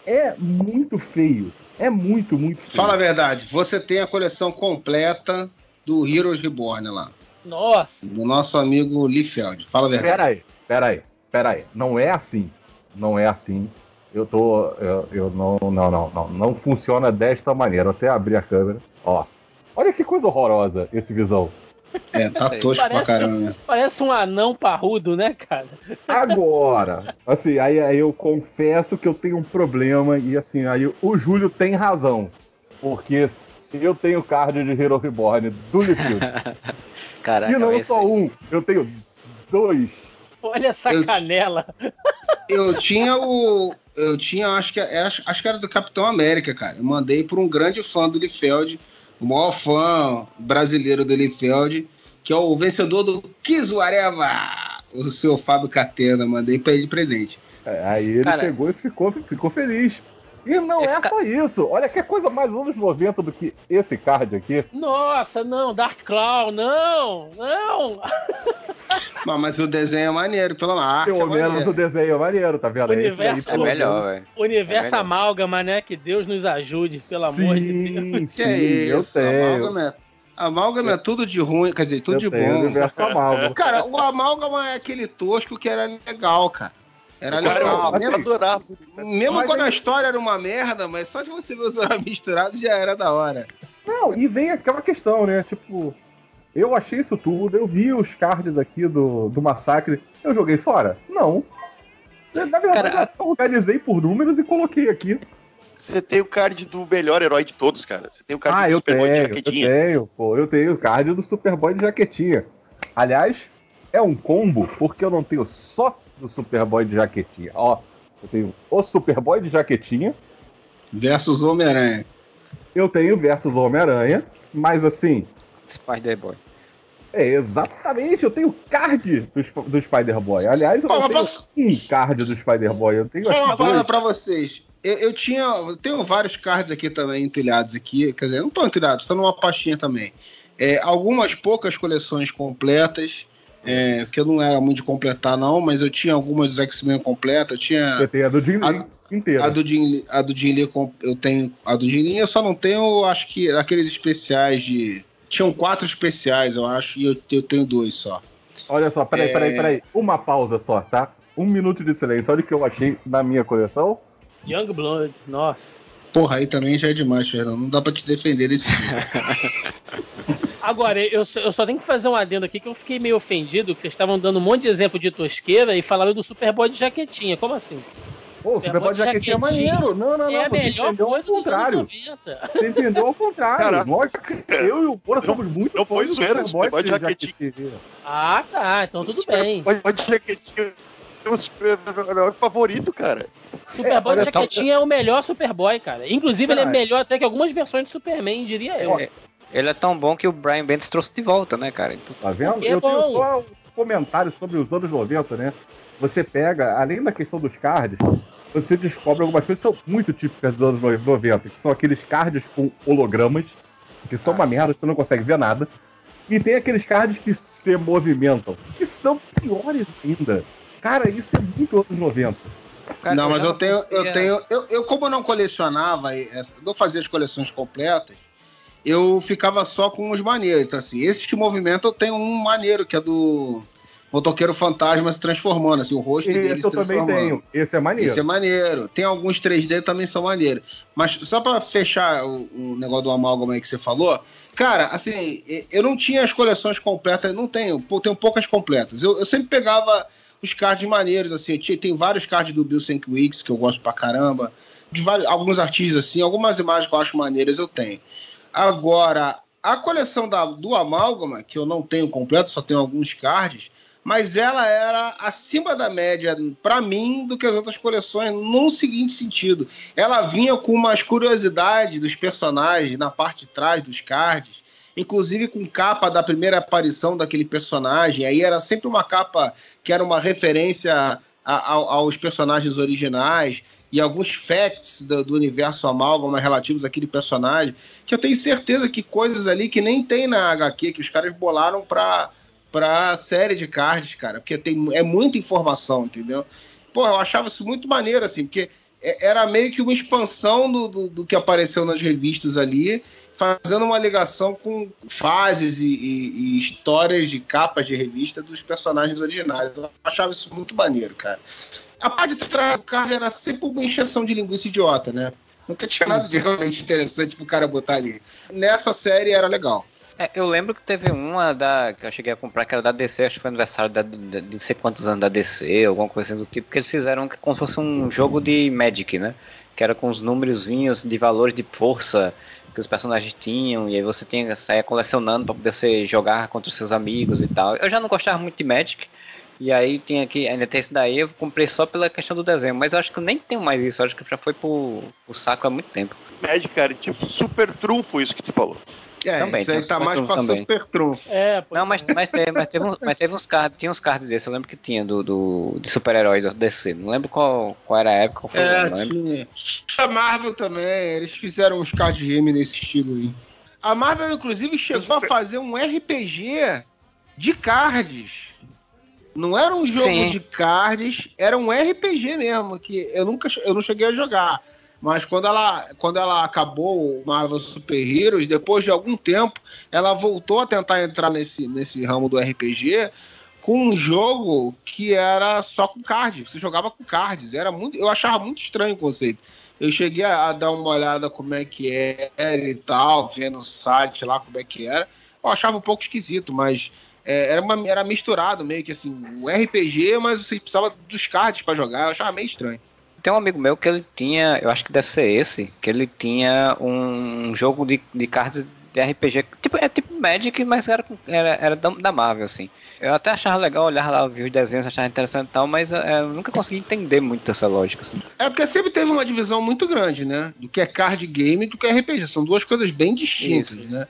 é muito feio. É muito, muito feio. Fala a verdade, você tem a coleção completa do Heroes Reborn lá. Nossa! Do nosso amigo Liefeld. Fala a verdade. Peraí, peraí, peraí. Não é assim. Não é assim. Eu tô. Eu, eu não, não, não, não. Não funciona desta maneira. Eu até abri a câmera. Ó. Olha que coisa horrorosa esse visão. É, tá tosco parece, pra caramba. Parece um anão parrudo, né, cara? Agora, assim, aí, aí eu confesso que eu tenho um problema e assim, aí o Júlio tem razão. Porque se eu tenho card de Hero Reborn do Liefeld. Caraca, e não só um, eu tenho dois. Olha essa eu, canela. Eu tinha o. Eu tinha, acho que, acho, acho que era do Capitão América, cara. Eu mandei por um grande fã do Liefeld o maior fã brasileiro do Liefeld, que é o vencedor do Kizuareva, o seu Fábio Catena. Mandei para ele presente. É, aí ele Cara, pegou e ficou, ficou feliz. E não é ca... só isso. Olha que coisa mais anos 90 do que esse card aqui. Nossa, não, Dark Claw, não, não. Não, mas o desenho é maneiro, pelo menos. Pelo é menos o desenho é maneiro, tá vendo? Universo, é melhor, velho. Universo é amálgama, né? Que Deus nos ajude, pelo sim, amor de Deus. Sim, que é isso? Eu tenho. Amálgama é Amálgama é tudo de ruim, quer dizer, tudo eu de bom. Universo amálgama. Cara, o amálgama é aquele tosco que era legal, cara. Era legal. Cara, eu adorava. Mesmo mas quando aí... a história era uma merda, mas só de você ver os horários misturados já era da hora. Não, e vem aquela questão, né? Tipo, eu achei isso tudo, eu vi os cards aqui do, do massacre, eu joguei fora? Não. Na verdade, cara, eu organizei por números e coloquei aqui. Você tem o card do melhor herói de todos, cara. Você tem o card ah, do eu Superboy tenho, de jaquetinha. Eu tenho, pô, eu tenho o card do Superboy de jaquetinha. Aliás, é um combo, porque eu não tenho só do Superboy de jaquetinha. Ó, eu tenho o Superboy de jaquetinha. Versus Homem-Aranha. Eu tenho versus Homem-Aranha, mas assim. Spider-Boy. É, exatamente, eu tenho card do, do Spider-Boy. Aliás, eu Pô, tenho posso... um card do Spider-Boy. Eu tenho Só uma palavra pra vocês. Eu, eu, tinha. Eu tenho vários cards aqui também empilhados aqui. Quer dizer, não estão empilhados, estão numa pastinha também. É, algumas poucas coleções completas É, porque eu não era muito de completar, não, mas eu tinha algumas dos X-Men completas. Eu tinha. Você tem a do Jim Lee inteira. A do Jim Lee, a do Jim Lee eu tenho. A do Jim Lee eu só não tenho, acho que aqueles especiais de. Tinham quatro especiais, eu acho, e eu, eu tenho dois só. Olha só, peraí, É. peraí, peraí. Uma pausa só, tá? Um minuto de silêncio. Olha o que eu achei na minha coleção. Young Blood, nossa. Porra, aí também já é demais, Fernando. Não dá pra te defender desse tipo. Agora, eu só, eu só tenho que fazer um adendo aqui que eu fiquei meio ofendido que vocês estavam dando um monte de exemplo de tosqueira e falaram do Superboy de jaquetinha. Como assim? Pô, o Superboy de jaquetinha é maneiro. Não, não, não. é a você melhor entendeu coisa ao contrário. 90. Você entendeu ao contrário. Caraca. Nós, eu e o Bora somos muito não foi zoeira, Superboy de jaquetinha. Ah, tá. Então tudo bem. Pode jaquetinha é o super-herói favorito, cara. Superboy olha de jaquetinha é o melhor Superboy, cara. Inclusive, ele é é. melhor até que algumas versões de Superman, diria eu. É, Ele é tão bom que o Brian Bendis trouxe de volta, né, cara? Então, Tá vendo? É eu tenho bom. só um comentário sobre os anos 90, né? Você pega, além da questão dos cards, você descobre algumas coisas que são muito típicas dos anos 90, que são aqueles cards com hologramas, que são uma merda, você não consegue ver nada. E tem aqueles cards que se movimentam, que são piores ainda. Cara, isso é muito anos 90. cara, não, mas eu tenho, eu tenho. Eu, eu, como eu não colecionava, essa- não fazia as coleções completas, eu ficava só com os maneiros. Então, assim, esse que movimento eu tenho um maneiro, que é do motoqueiro fantasma se transformando, assim, o rosto dele Esse se eu também transformando. tenho. Esse é maneiro. Esse é maneiro. Tem alguns 3D também são maneiros. Mas só pra fechar o, o negócio do amálgama aí que você falou, cara, assim, eu não tinha as coleções completas, não tenho, tenho poucas completas. Eu, eu sempre pegava os cards maneiros, assim, tinha, tem vários cards do Bill Sienkiewicz que eu gosto pra caramba, de vários, alguns artistas assim, algumas imagens que eu acho maneiras eu tenho. Agora, a coleção da, do amálgama, que eu não tenho completo, só tenho alguns cards, mas ela era acima da média para mim do que as outras coleções num seguinte sentido. Ela vinha com umas curiosidades dos personagens na parte de trás dos cards, inclusive com capa da primeira aparição daquele personagem. Aí era sempre uma capa que era uma referência a- a- aos personagens originais e alguns facts do, do universo amálgama relativos àquele personagem, que eu tenho certeza que coisas ali que nem tem na HQ, que os caras bolaram pra, pra série de cards, cara, porque tem, é muita informação, entendeu? Pô, eu achava isso muito maneiro, assim, porque é- era meio que uma expansão do, do, do que apareceu nas revistas ali, fazendo uma ligação com fases e, e- e histórias de capas de revista dos personagens originais. Eu achava isso muito maneiro, cara. A parte de trás do carro era sempre uma encheção de linguiça idiota, né? Nunca tinha nada de realmente interessante pro cara botar ali. Nessa série era legal. É, eu lembro que teve uma da que eu cheguei a comprar, que era da DC, acho que foi aniversário da, de, de não sei quantos anos da DC, alguma coisa assim do tipo, que eles fizeram como se fosse um jogo de Magic, né? Que era com os númerozinhos de valores de força que os personagens tinham, e aí você tinha sair colecionando para poder você jogar contra os seus amigos e tal. Eu já não gostava muito de Magic, e aí tinha que, ainda tem esse daí, eu comprei só pela questão do desenho, mas eu acho que eu nem tenho mais isso, eu acho que já foi pro, pro saco há muito tempo. Magic, cara, tipo, super trunfo isso que tu falou. É, Também, isso aí tem tá Super mais pra também. Super Trunfo. É, pô. Não, mas, mas, teve, mas, teve, uns- mas teve uns cards, tinha uns cards desses, eu lembro que tinha do, do de super-heróis da DC. Não lembro qual, qual era a época, qual foi o É, ano, não lembro. tinha. A Marvel também, eles fizeram uns card game nesse estilo aí. A Marvel, inclusive, chegou a fazer um RPG de cards. Não era um jogo Sim. de cards, era um RPG mesmo, que eu nunca eu não cheguei a jogar. Mas quando ela, quando ela acabou o Marvel Super Heroes, depois de algum tempo, ela voltou a tentar entrar nesse, nesse ramo do RPG com um jogo que era só com cards. Você jogava com cards. Era muito, eu achava muito estranho o conceito. Eu cheguei a, a dar uma olhada como é que era e tal, vendo o site lá como é que era. Eu achava um pouco esquisito, mas é, era, uma, era misturado meio que assim, o RPG, mas você precisava dos cards pra jogar. Eu achava meio estranho. Tem um amigo meu que ele tinha, eu acho que deve ser esse, que ele tinha um jogo de, de cards de RPG, tipo, é tipo Magic, mas era, era, era da, Marvel, assim. Eu até achava legal olhar lá, ver os desenhos, achava interessante e tal, mas é, eu nunca consegui entender muito essa lógica, assim. É porque sempre teve uma divisão muito grande, né? Do que é card game e do que é RPG. São duas coisas bem distintas, isso. né?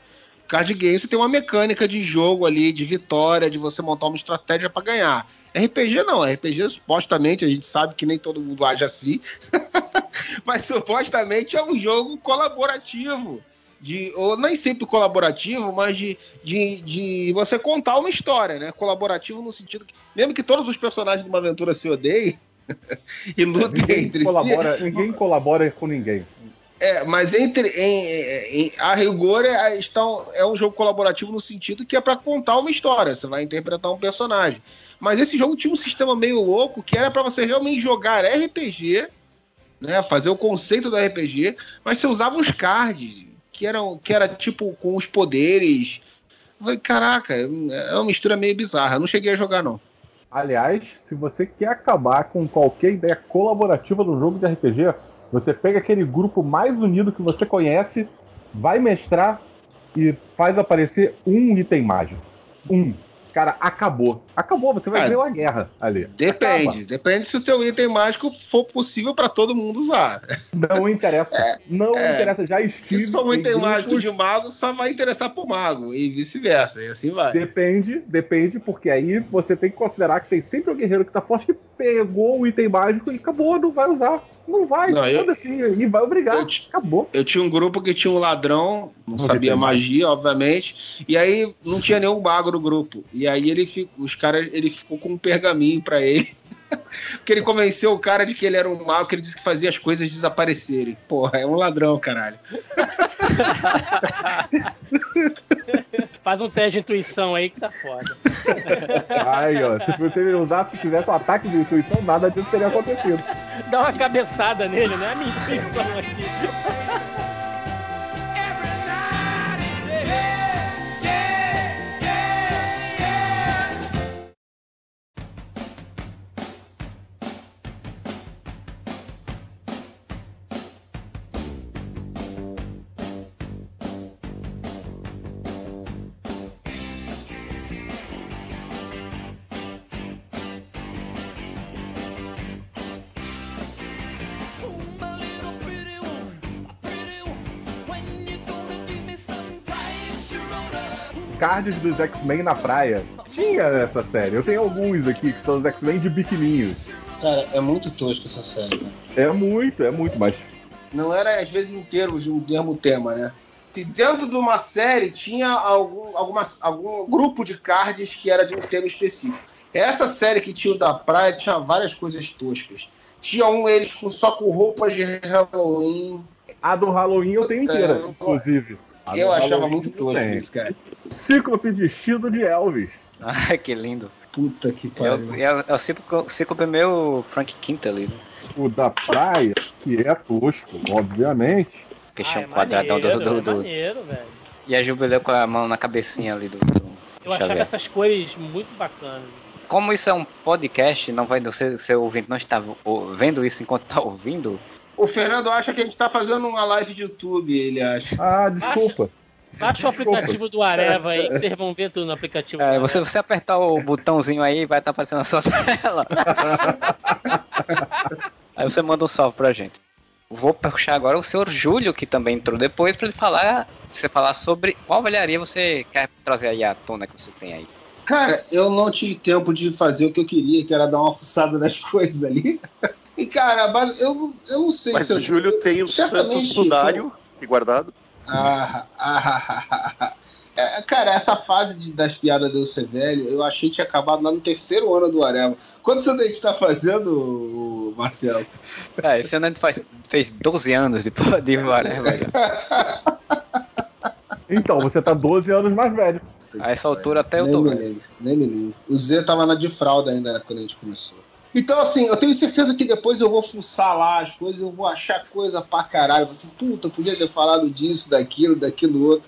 Card game você tem uma mecânica de jogo ali, de vitória, de você montar uma estratégia pra ganhar. RPG não, RPG supostamente a gente sabe que nem todo mundo age assim, mas supostamente é um jogo colaborativo de ou nem sempre colaborativo, mas de, de, de você contar uma história, né? Colaborativo no sentido que, mesmo que todos os personagens de uma aventura se odeiem e lutem Ninguém entre colabora, si. ninguém colabora com ninguém. É, mas entre em, em- a rigor é, estão, é um jogo colaborativo no sentido que é para contar uma história, você vai interpretar um personagem. Mas esse jogo tinha um sistema meio louco que era para você realmente jogar RPG, né, fazer o conceito do RPG, mas você usava uns cards que eram que era tipo com os poderes. Falei, caraca, é uma mistura meio bizarra. Não cheguei a jogar não. Aliás, se você quer acabar com qualquer ideia colaborativa do jogo de RPG, você pega aquele grupo mais unido que você conhece, vai mestrar e faz aparecer um item mágico. Um. Cara, acabou. Acabou, você vai Cara, ver uma guerra ali. Depende, Acaba. depende se o teu item mágico for possível para todo mundo usar. Não interessa. não é. interessa. Já estive. Se for um em item mágico de mago, só vai interessar pro mago, e vice-versa, e assim vai. Depende, depende, porque aí você tem que considerar que tem sempre um guerreiro que tá forte que pegou o item mágico e acabou, não vai usar. Não vai, Não, eu- assim, e vai obrigar. Eu Acabou. Eu tinha um grupo que tinha um ladrão, não Não sabia magia, obviamente, e aí não tinha nenhum mago no grupo. E aí ele ficou, os caras, ele ficou com um pergaminho pra ele. Porque ele convenceu o cara de que ele era um mago, que ele disse que fazia as coisas desaparecerem. Porra, é um ladrão, caralho. Faz um teste de intuição aí que tá foda. Aí, ó, se você usasse, se fizesse um ataque de intuição, nada disso teria acontecido. Dá uma cabeçada nele, né? A minha intuição aqui. Cards dos X-Men na praia. Tinha essa série. Eu tenho alguns aqui que são os X-Men de biquininhos. Cara, é muito tosco essa série, cara. É muito, é muito, mas Não era, às vezes, inteiro o mesmo tema, né? Se dentro de uma série tinha algum, alguma, algum grupo de cards que era de um tema específico. Essa série que tinha o da praia tinha várias coisas toscas. Tinha um eles com, só com roupas de Halloween. a do Halloween eu tenho inteira, É, inclusive. Eu do achava muito tosco isso, cara. Cíclope vestido de Elvis. Ai, que lindo. Puta que É, pariu. é, o- é o ciclo meu Frank Quinta ali, né? O da praia, que é tosco, obviamente. Questão Ah, é quadradão do, maneiro, do, é do- maneiro, velho. E a Jubileu com a mão na cabecinha ali do. do Eu achava Xavier. essas cores muito bacanas. Como isso é um podcast, não vai ser seu ouvinte não está vendo isso enquanto tá ouvindo. O Fernando acha que a gente tá fazendo uma live de YouTube, ele acha. Ah, desculpa. Baixa o aplicativo do Areva aí, que vocês vão ver tudo no aplicativo É, você, você apertar o botãozinho aí, vai estar aparecendo na sua tela. aí você manda um salve pra gente. Vou puxar agora o senhor Júlio, que também entrou depois, pra ele falar, você falar sobre qual velharia você quer trazer aí à tona que você tem aí. Cara, eu não tive tempo de fazer o que eu queria, que era dar uma fuçada nas coisas ali. E, cara, mas eu, não- eu não sei Mas se eu... o Júlio tem o santo sudário aqui guardado. Ah, ah, ah, ah, ah. É, cara, essa fase de- das piadas de eu ser velho, eu achei que tinha acabado lá no terceiro ano do Areva. Quantos anos a gente tá fazendo, Marcelo? É, esse ano a gente faz, fez 12 anos de, de já. Então, você tá 12 anos mais velho. A essa altura até eu nem tô me vendo. lembro, nem me lembro. O Z tava na de fralda ainda né, quando a gente começou. Então, assim, eu tenho certeza que depois eu vou fuçar lá as coisas, eu vou achar coisa pra caralho. Assim, puta, eu podia ter falado disso, daquilo, daquilo outro,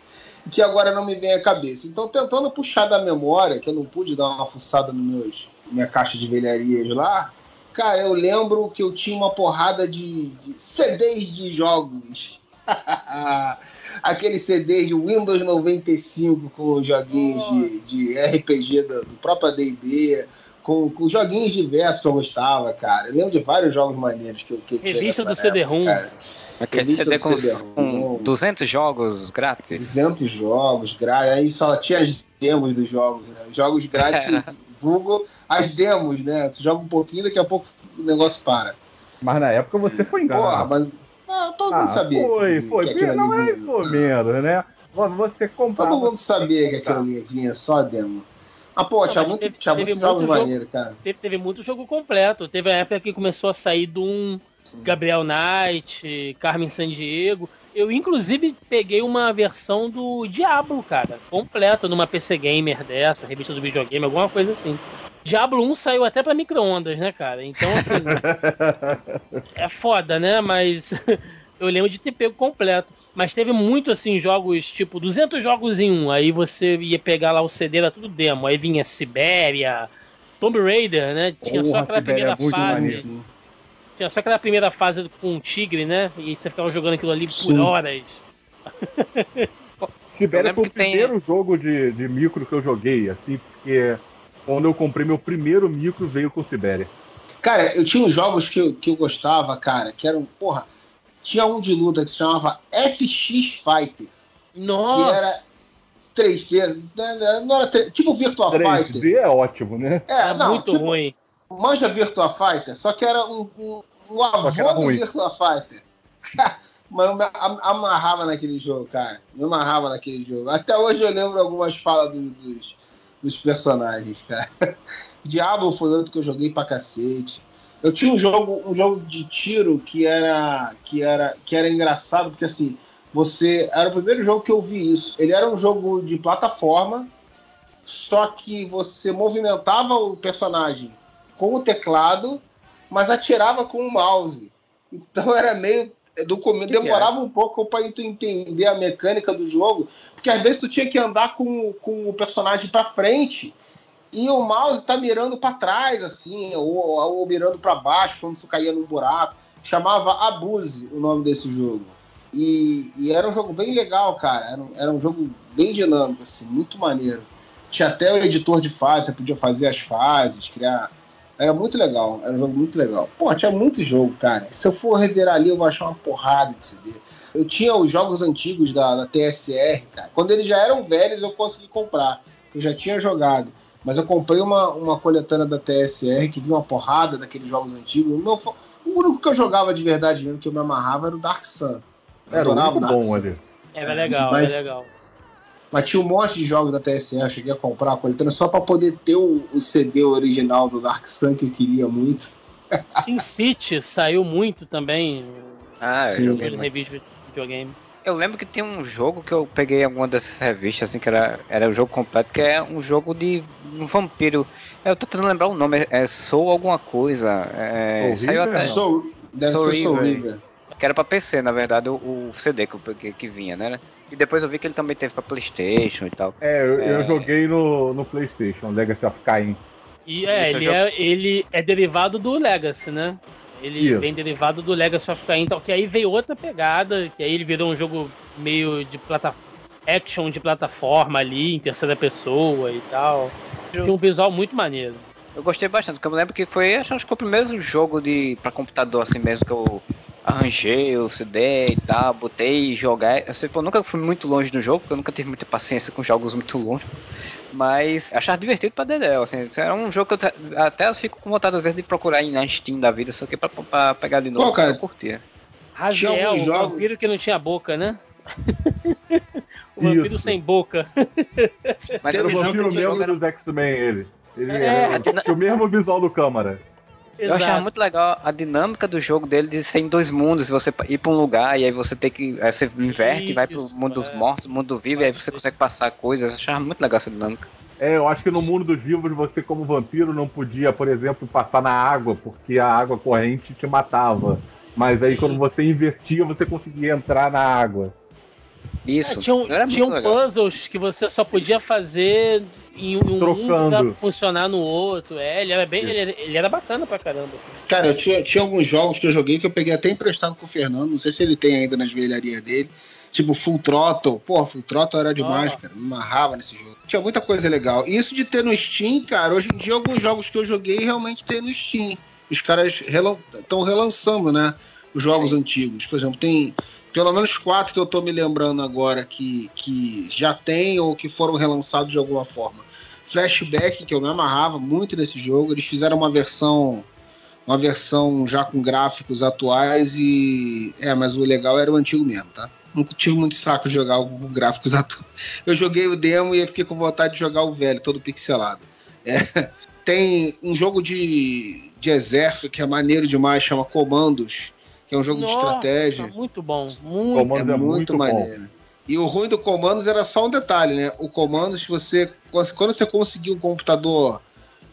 que agora não me vem à cabeça. Então, tentando puxar da memória, que eu não pude dar uma fuçada no meus, minha caixa de velharias lá, cara, eu lembro que eu tinha uma porrada de, de CDs de jogos. Aquele CD de Windows 95 com joguinhos de, de RPG do, do próprio AD&D, com, com joguinhos diversos que eu gostava, cara. Eu lembro de vários jogos maneiros que eu, que eu tinha Revista do CD-ROM. cara. Aquele Revista CD com, com 200 jogos grátis. 200 jogos grátis, aí só tinha as demos dos jogos, né? Os Jogos grátis, vulgo, as demos, né? Tu joga um pouquinho, daqui a pouco o negócio para. Mas na época você foi Porra, enganado. mas Ah, todo Ah, mundo sabia. foi, que, foi. que aquilo não é isso menos, né? Mano, você comprava... Todo mundo sabia que aquilo ali vinha só demo. Ah, pô, Não, tinha, muito, teve- tinha teve muito jogo- maneiros, cara. Teve, teve muito jogo completo. Teve a época que começou a sair do um Gabriel Knight, Carmen Sandiego. Eu, inclusive, peguei uma versão do Diablo, cara, completa numa PC Gamer dessa, revista do videogame, alguma coisa assim. Diablo 1 saiu até pra micro-ondas, né, cara? Então, assim. é foda, né? Mas eu lembro de ter pego completo. Mas teve muito, assim, jogos, tipo, 200 jogos em um. Aí você ia pegar lá o CD, era tudo demo. Aí vinha Sibéria, Tomb Raider, né? Tinha só Porra, aquela Sibéria primeira é fase. maneiro. Tinha só aquela primeira fase com o tigre, né? E aí você ficava jogando aquilo ali por Sim. horas. Sibéria foi o que tem- primeiro jogo de, de micro que eu joguei, assim, porque quando eu comprei meu primeiro micro veio com Sibéria. Cara, eu tinha uns jogos que eu, que eu gostava, cara, que eram, porra, tinha um de luta que se chamava FX Fighter, Nossa! 3D, né, não era 3D, tipo Virtua Fighter. 3D é ótimo, né? É, É não, muito tipo, ruim. manja Virtua Fighter, só que era um, um, um avô que era do ruim. Virtua Fighter. Mas eu me am- amarrava naquele jogo, cara. Me amarrava naquele jogo. Até hoje eu lembro algumas falas do- dos, dos personagens, cara. Diablo foi outro que eu joguei pra cacete. Eu tinha um jogo, um jogo de tiro que era, que era, que era engraçado, porque assim, você. Era o primeiro jogo que eu vi isso. Ele era um jogo de plataforma, só que você movimentava o personagem com o teclado, mas atirava com o mouse. Então era meio. Do começo, Que demorava um pouco para tu entender a mecânica do jogo, porque às vezes tu tinha que andar com, com o personagem para frente e o mouse tá mirando para trás, assim, ou, ou mirando para baixo quando tu caía buraco. Chamava Abuse o nome desse jogo. E, e era um jogo bem legal, cara. Era um, era um jogo bem dinâmico, assim, muito maneiro. Tinha até o editor de fase, você podia fazer as fases, criar. Era muito legal, era um jogo muito legal. Pô, tinha muito jogo, cara. Se eu for reverar ali, eu vou achar uma porrada de CD. Eu tinha os jogos antigos da, da TSR, cara. Quando eles já eram velhos, eu consegui comprar. Eu já tinha jogado. Mas eu comprei uma, uma coletânea da TSR que vinha uma porrada daqueles jogos antigos. O, meu, o único que eu jogava de verdade mesmo, que eu me amarrava, era o Dark Sun. Eu Era o Dark bom Sun. ali. Era legal, Mas- era legal. Mas tinha um monte de jogos da TSR, eu cheguei a comprar a coletânea só pra poder ter o, o CD original do Dark Sun que eu queria muito. Sin City saiu muito também. Ah, Sim. eu, joguei. revista de videogame. Eu lembro que tem um jogo que eu peguei em alguma dessas revistas, assim, que era, era o jogo completo, que é um jogo de um vampiro. Eu tô tentando lembrar o nome, é, é Soul alguma coisa. É, saiu até. Soul, deve Soul ser Soul River. River. Que era pra PC, na verdade, o, o CD que, eu peguei, que vinha, né? E depois eu vi que ele também teve pra Playstation e tal. É, eu, eu É. joguei no, no PlayStation, Legacy of Kain. E é, ele jogo- é, ele é derivado do Legacy, né? Ele Isso. vem derivado do Legacy of Kain, então, que aí veio outra pegada, que aí ele virou um jogo meio de plata action de plataforma ali, em terceira pessoa e tal. Tinha um visual muito maneiro. Eu gostei bastante, porque eu me lembro que foi, acho que foi o primeiro jogo de para computador assim mesmo que eu arranjei o CD e tal, botei e jogar. Eu sei, pô, eu nunca fui muito longe no jogo, porque eu nunca tive muita paciência com jogos muito longe. Mas achava divertido pra Dedéu, assim, era um jogo que eu te- até fico com vontade às vezes de procurar na Steam da vida, só que pra, pra pegar de novo, Pô, cara, eu curtia. Raziel, o jogos- vampiro que não tinha boca, né? o vampiro Isso. sem boca. Mas Era eu, o vampiro mesmo era- dos X-Men, ele. Ele É, o mesmo visual do câmara. Eu achava muito legal a dinâmica do jogo dele de ser em dois mundos, você ir pra um lugar e aí você tem que. Aí você inverte, vai pro Isso, mundo dos é. mortos, mundo vivo, e aí você consegue passar coisas. Eu achava muito legal essa dinâmica. É, eu acho que no mundo dos vivos você, como vampiro, não podia, por exemplo, passar na água, porque a água corrente te matava. Mas aí quando você invertia, você conseguia entrar na água. Isso. É, tinham tinham legal. puzzles que você só podia fazer em um Trocando. pra funcionar no outro. É, ele era bem. Ele, era- ele era bacana pra caramba. Assim. Cara, eu tinha, tinha alguns jogos que eu joguei que eu peguei até emprestado com o Fernando. Não sei se ele tem ainda nas velharias dele. Tipo Full Throttle. Pô, Full Throttle era demais, Ah. cara. Me amarrava nesse jogo. Tinha muita coisa legal. E isso de ter no Steam, cara, hoje em dia alguns jogos que eu joguei realmente tem no Steam. Os caras estão relançando, né? Os jogos Sim. antigos. Por exemplo, tem pelo menos quatro que eu tô me lembrando agora que, que já tem ou que foram relançados de alguma forma. Flashback, que eu me amarrava muito nesse jogo. Eles fizeram uma versão uma versão já com gráficos atuais e. É, mas o legal era o antigo mesmo, tá? Não tive muito saco de jogar com gráficos atuais. Eu joguei o demo e fiquei com vontade de jogar o velho, todo pixelado. É, tem um jogo de, de exército que é maneiro demais, chama Comandos, que é um jogo Nossa, de estratégia. Muito bom. Muito Comandos é é muito, muito bom. E o ruim do Comandos era só um detalhe, né? O Comandos, você quando você conseguia um computador,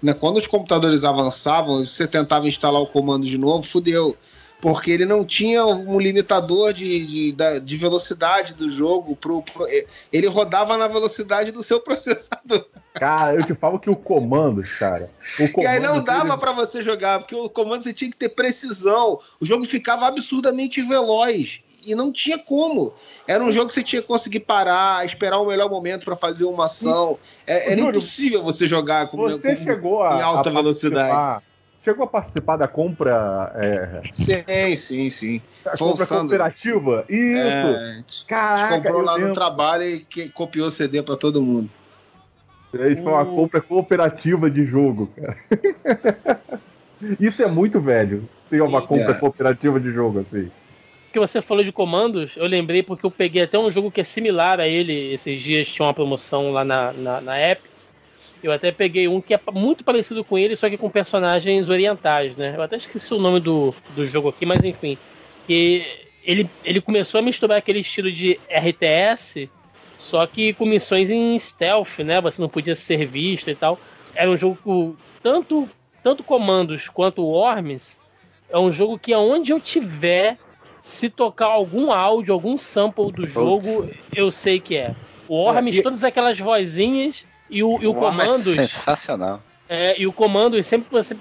né? Quando os computadores avançavam, você tentava instalar o comando de novo, fudeu. Porque ele não tinha um limitador de, de, de velocidade do jogo. Pro, pro- ele rodava na velocidade do seu processador. Cara, eu te falo que o Comandos, cara. O E aí não dava ele- pra você jogar, porque o comando você tinha que ter precisão. O jogo ficava absurdamente veloz. E não tinha como. Era um jogo que você tinha que conseguir parar, esperar o melhor momento pra fazer uma ação. É, era Júlio, impossível você jogar com, Você com- chegou a. em alta a velocidade. Chegou a participar da compra. É, Sim, sim, sim. Foi o compra cooperativa? Isso! É, a gente Caraca, comprou lá no lembro. trabalho e que- copiou o CD pra todo mundo. Isso foi uma compra cooperativa de jogo, cara. Isso é muito velho. Ter uma compra É. cooperativa de jogo assim. Que você falou de comandos, eu lembrei porque eu peguei até um jogo que é similar a ele. Esses dias tinha uma promoção lá na, na, na Epic. Eu até peguei um que é muito parecido com ele, só que com personagens orientais, né? Eu até esqueci o nome do, do jogo aqui, mas enfim. Que ele, ele começou a misturar aquele estilo de RTS, só que com missões em stealth, né? Você não podia ser visto e tal. Era um jogo com tanto, tanto comandos quanto Worms. É um jogo que aonde eu tiver, se tocar algum áudio, algum sample do jogo, eu sei que é. O Worms, É, e- todas aquelas vozinhas e o, e o Uau, mas comandos. Sensacional. É, e o comando, sempre que você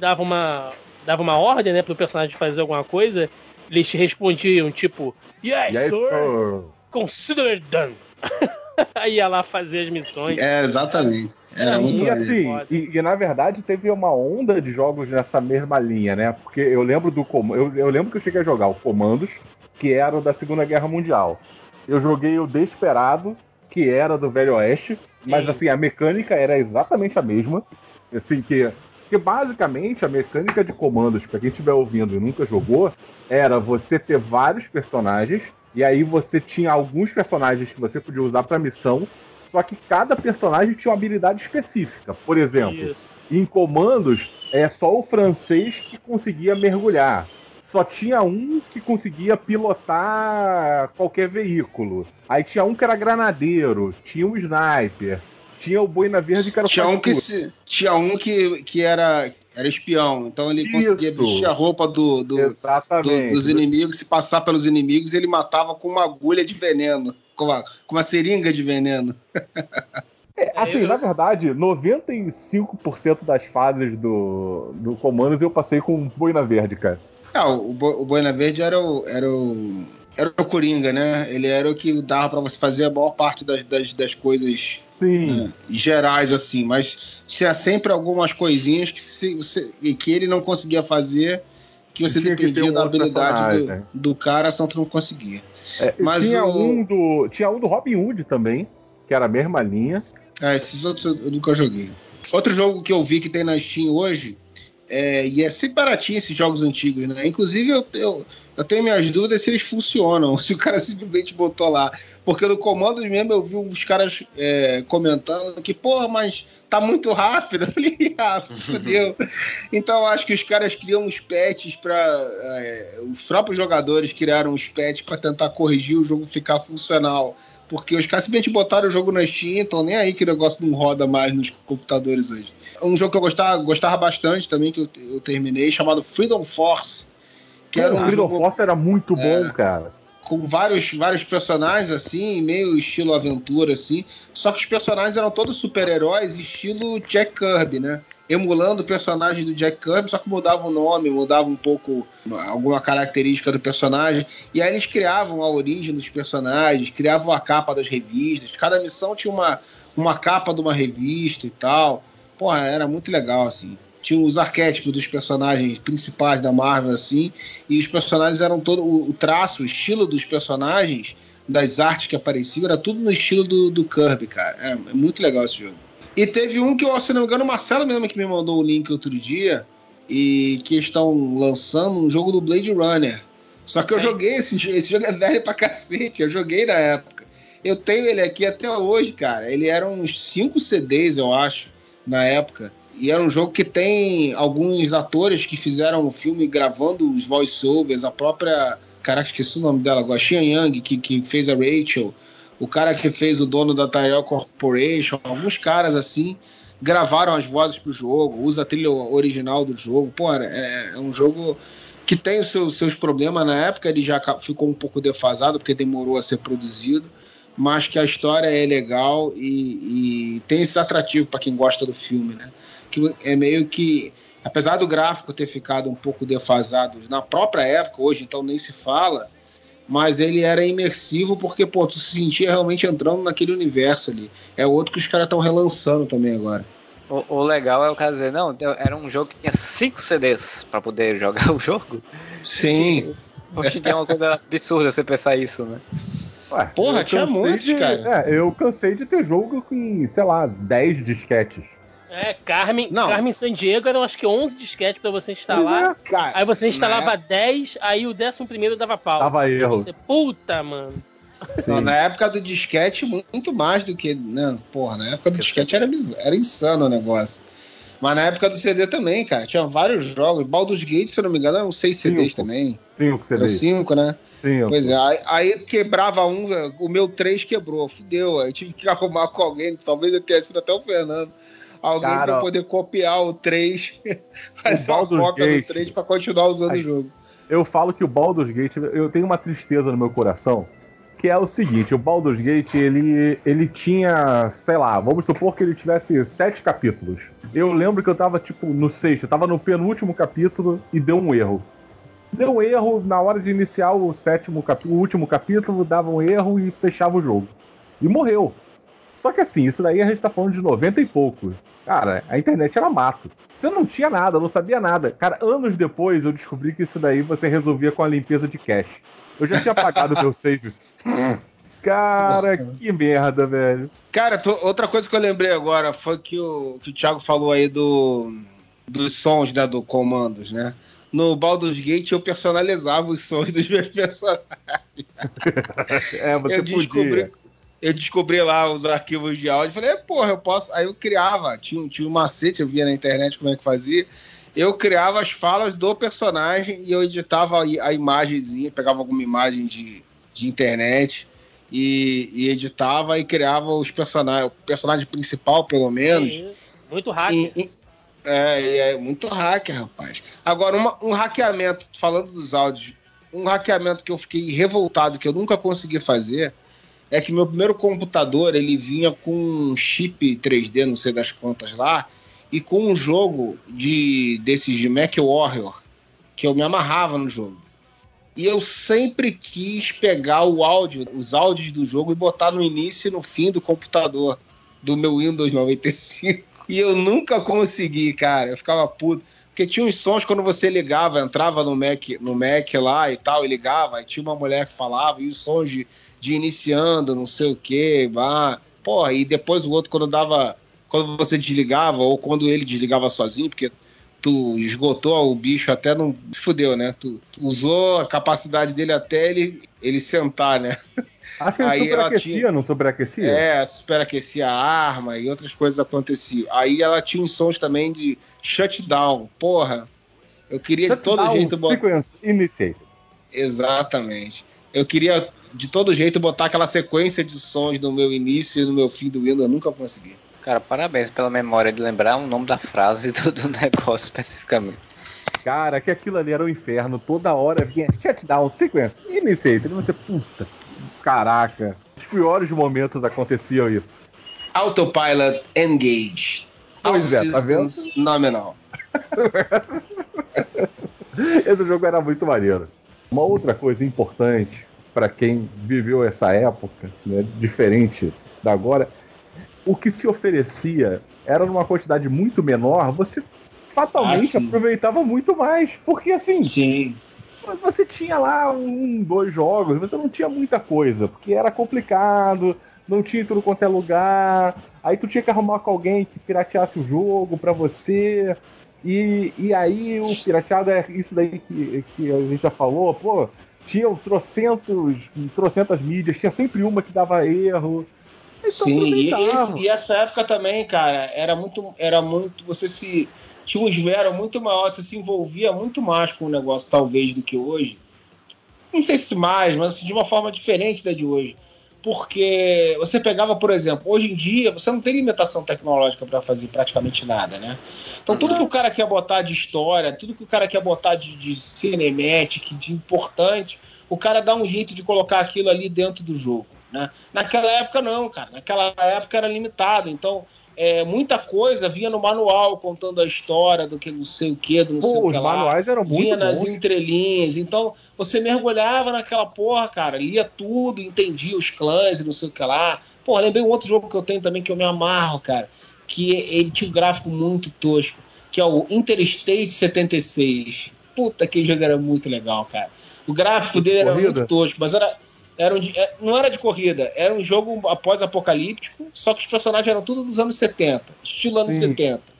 dava uma, dava uma ordem, né, pro personagem fazer alguma coisa, eles te respondiam, tipo, Yes, aí, sir, sir, consider it done. aí ia lá fazer as missões. É, exatamente. Era muito E assim, e, e na verdade teve uma onda de jogos nessa mesma linha, né? Porque eu lembro do eu, eu lembro que eu cheguei a jogar o Comandos, que era o da Segunda Guerra Mundial. Eu joguei o Desperado, que era do Velho Oeste, mas Sim. assim, a mecânica era exatamente a mesma. Assim, que, que basicamente a mecânica de comandos, pra quem estiver ouvindo e nunca jogou, era você ter vários personagens, e aí você tinha alguns personagens que você podia usar pra missão, só que cada personagem tinha uma habilidade específica. Por exemplo, Isso. em comandos, é só o francês que conseguia mergulhar. Só tinha um que conseguia pilotar qualquer veículo. Aí tinha um que era granadeiro, tinha um sniper, tinha o boina verde que era o Tinha um que, se- tinha um que, que era, era espião, então ele conseguia Isso. vestir a roupa do, do, do- dos inimigos, se passar pelos inimigos, ele matava com uma agulha de veneno, com uma, com uma seringa de veneno. É, assim, Eu- na verdade, 95% das fases do, do comandos eu passei com boina verde, cara. Ah, o, Bo- o Boina Verde era o, era o. Era o Coringa, né? Ele era o que dava pra você fazer a maior parte das, das, das coisas Sim. né, gerais, assim, mas tinha sempre algumas coisinhas que, se, você, e que ele não conseguia fazer, que você que dependia um da habilidade do, do cara, senão tu não conseguia. É, Mas tinha, o- um do, tinha um do Robin Hood também, que era a mesma linha. Ah, esses outros eu nunca joguei. Outro jogo que eu vi que tem na Steam hoje, é, e é sempre baratinho esses jogos antigos, né? Inclusive eu, eu, eu tenho minhas dúvidas se eles funcionam, se o cara simplesmente botou lá. Porque no comando mesmo eu vi os caras é, comentando que, porra, mas tá muito rápido. Eu falei, ah, fudeu. Então eu acho que os caras criam uns patches para os próprios jogadores criaram uns patches para tentar corrigir o jogo ficar funcional. Porque os caras simplesmente botaram o jogo na Steam, então nem aí que o negócio não roda mais nos computadores hoje. Um jogo que eu gostava, gostava bastante também, que eu, eu terminei, chamado Freedom Force. Que era o um Freedom jogo Force era muito É. bom, cara. com vários, vários personagens, assim, meio estilo aventura, assim. Só que os personagens eram todos super-heróis, estilo Jack Kirby, né? Emulando o personagem do Jack Kirby, só que mudava o nome, mudava um pouco alguma característica do personagem. E aí eles criavam a origem dos personagens, criavam a capa das revistas. Cada missão tinha uma, uma capa de uma revista e tal. Porra, era muito legal, assim. Tinha os arquétipos dos personagens principais da Marvel, assim e os personagens eram todo o, traço, o estilo dos personagens, das artes que apareciam, era tudo no estilo do, do Kirby, cara. É, é muito legal esse jogo. E teve um que, eu, se não me engano, o Marcelo mesmo que me mandou o link outro dia, e que estão lançando um jogo do Blade Runner. Só que eu joguei esse, esse jogo é velho pra cacete, eu joguei na época. Eu tenho ele aqui até hoje, cara. Ele era uns 5 CDs, eu acho, na época. E era um jogo que tem alguns atores que fizeram o filme gravando os voiceovers, a própria. Caraca, esqueci o nome dela agora. Xian Yang, que, que fez a Rachel. O cara que fez o dono da Tyrell Corporation. Alguns caras assim gravaram as vozes pro jogo, usa a trilha original do jogo. Pô, é, é um jogo que tem os seus, seus problemas na época, ele já ficou um pouco defasado porque demorou a ser produzido, mas que a história é legal e, e tem esse atrativo para quem gosta do filme, né? Que é meio que, apesar do gráfico ter ficado um pouco defasado na própria época, hoje então nem se fala, mas ele era imersivo porque, pô, tu se sentia realmente entrando naquele universo ali. É outro que os caras estão relançando também agora. O, o, legal é o cara dizer, não, era um jogo que tinha 5 CDs para poder jogar o jogo. Sim. Hoje é uma coisa absurda você pensar isso, né? Ué, Porra, tinha muitos, cara. É, eu cansei de ter jogo com, sei lá, 10 disquetes. É, Carmen, não. Carmen San Diego eram acho que 11 disquetes pra você instalar. É, aí você instalava né? 10, aí o 11 primeiro dava pau. Dava erro. Você, puta, mano. Não, na época do disquete, muito mais do que. Não, porra, na época do disquete era, era insano o negócio. Mas na época do CD também, cara. Tinha vários jogos. Baldur's Gate, se eu não me engano, eram seis CDs também. Cinco CDs. cinco, né? Cinco. Pois é, aí, aí, quebrava um, o meu três quebrou, fudeu. Aí tive que arrumar com alguém, talvez eu tenha sido até o Fernando. Alguém cara, pra poder copiar o 3, fazer uma cópia Gate, do 3 pra continuar usando o jogo. Eu falo que o Baldur's Gate, eu tenho uma tristeza no meu coração, que é o seguinte, o Baldur's Gate, ele, ele tinha, sei lá, vamos supor que ele tivesse sete capítulos. Eu lembro que eu tava, tipo, no sexto, eu tava no penúltimo capítulo e deu um erro. Deu um erro na hora de iniciar o sétimo capítulo, o último capítulo, dava um erro e fechava o jogo. E morreu. Só que assim, isso daí a gente tá falando de 90 e pouco. Cara, a internet era mato. Você não tinha nada, não sabia nada. Cara, anos depois eu descobri que isso daí você resolvia com a limpeza de cache. Eu já tinha apagado meu save Cara, que merda, velho. Cara, tô, outra coisa que eu lembrei agora foi que o, que o Thiago falou aí do, dos sons, né, do comandos, né? No Baldur's Gate eu personalizava os sons dos meus personagens. é, você eu descobri, podia. Eu descobri lá os arquivos de áudio, falei, porra, eu posso. Aí eu criava, tinha, tinha um macete, eu via na internet como é que fazia. Eu criava as falas do personagem e eu editava a, imagenzinha, pegava alguma imagem de, de internet e, e editava e criava os personagens, o personagem principal, pelo menos. Isso. Muito hacker. E, e, é, é, muito hacker, rapaz. Agora, uma, um hackeamento, falando dos áudios, um hackeamento que eu fiquei revoltado, que eu nunca consegui fazer, é que meu primeiro computador ele vinha com um chip 3D, não sei das quantas lá, e com um jogo de desses de Mac Warrior, que eu me amarrava no jogo. E eu sempre quis pegar o áudio, os áudios do jogo e botar no início e no fim do computador do meu Windows 95. E eu nunca consegui, cara. Eu ficava puto. Porque tinha uns sons quando você ligava, entrava no Mac, no Mac lá e tal, e ligava, e tinha uma mulher que falava, e os sons de, de iniciando, não sei o quê, bah. Porra, e depois o outro quando dava. Quando você desligava, ou quando ele desligava sozinho, porque tu esgotou o bicho até não. Fudeu, né? Tu, tu, usou a capacidade dele até ele, ele sentar, né? Acho que ele aí superaquecia, tinha... não superaquecia? É, superaquecia a arma e outras coisas aconteciam. Aí ela tinha uns sons também de shutdown. Porra, eu queria shutdown, de todo jeito botar. Sequence initiated. Exatamente. Eu queria de todo jeito botar aquela sequência de sons no meu início e no meu fim do Windows, eu nunca consegui. Cara, parabéns pela memória de lembrar o nome da frase do, do negócio especificamente. Cara, que aquilo ali era o um inferno. Toda hora vinha shutdown, sequence, iniciate. E você, puta, caraca. Os piores momentos aconteciam isso. Autopilot engage. Pois é, tá vendo? Nominal. Esse jogo era muito maneiro. Uma outra coisa importante para quem viveu essa época, né, diferente da agora, o que se oferecia era numa quantidade muito menor, você fatalmente ah, aproveitava muito mais. Porque assim. Sim. Você tinha lá um, dois jogos, você não tinha muita coisa, porque era complicado, não tinha tudo quanto é lugar. Aí tu tinha que arrumar com alguém que pirateasse o jogo pra você. E, e aí o pirateado é isso daí que, que a gente já falou, pô, tinham trocentos, trocentas mídias, tinha sempre uma que dava erro. Então, Sim, e, esse, e, essa época também, cara, era muito, era muito, você se tinha um esmero muito maior, você se envolvia muito mais com o negócio, talvez, do que hoje. Não sei se mais, mas assim, de uma forma diferente da de hoje porque você pegava, por exemplo, hoje em dia você não tem limitação tecnológica para fazer praticamente nada, né? Então tudo que o cara quer botar de história, tudo que o cara quer botar de, de cinematic, de importante, o cara dá um jeito de colocar aquilo ali dentro do jogo, né? Naquela época não, cara. Naquela época era limitado, então é, muita coisa vinha no manual contando a história do que não sei o que, do não Pô, sei o que lá. Os manuais eram muito Vinha nas entrelinhas. Então, você mergulhava naquela porra, cara, lia tudo, entendia os clãs e não sei o que lá. Porra, lembrei um outro jogo que eu tenho também que eu me amarro, cara, que ele tinha um gráfico muito tosco, que é o Interstate 76. Puta, aquele jogo era muito legal, cara. O gráfico dele era muito tosco, mas era era um, é, não era de corrida, era um jogo após-apocalíptico, só que os personagens eram tudo dos anos 70, estilo anos Sim. 70.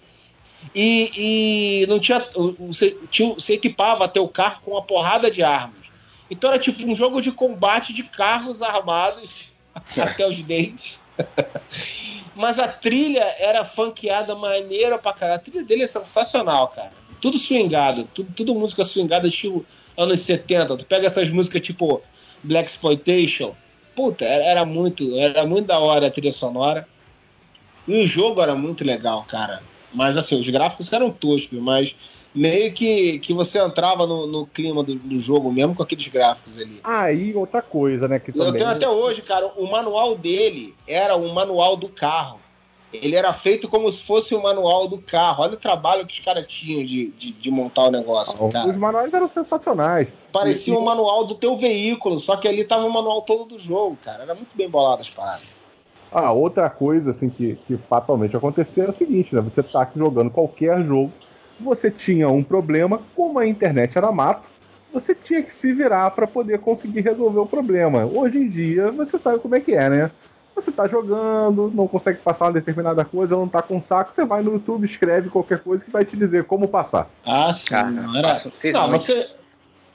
E, e não tinha você, tinha. você equipava até o carro com uma porrada de armas. Então era tipo um jogo de combate de carros armados até os dentes. Mas a trilha era funkeada maneira pra caralho. A trilha dele é sensacional, cara. Tudo swingado, tudo, tudo música swingada, estilo anos 70. Tu pega essas músicas tipo Black Exploitation. Puta, era, muito, era muito da hora a trilha sonora. E o jogo era muito legal, cara. Mas assim, os gráficos eram toscos, mas meio que, que você entrava no, no clima do, do, jogo mesmo com aqueles gráficos ali. Aí, ah, outra coisa, né? Que também... Eu tenho até hoje, cara, o manual dele era o manual do carro. Ele era feito como se fosse o manual do carro. Olha o trabalho que os caras tinham de, de, de, montar o negócio. Ah, cara. Os manuais eram sensacionais. Parecia e, um manual do teu veículo, só que ali tava o manual todo do jogo, cara. Era muito bem bolado as paradas. Ah, outra coisa assim que, que fatalmente aconteceu é o seguinte, né? Você tá jogando qualquer jogo, você tinha um problema, como a internet era mato, você tinha que se virar para poder conseguir resolver o problema. Hoje em dia, você sabe como é que é, né? Você tá jogando, não consegue passar uma determinada coisa, não tá com saco, você vai no YouTube, escreve qualquer coisa que vai te dizer como passar. Ah, sim. Cara, não era. Não, você.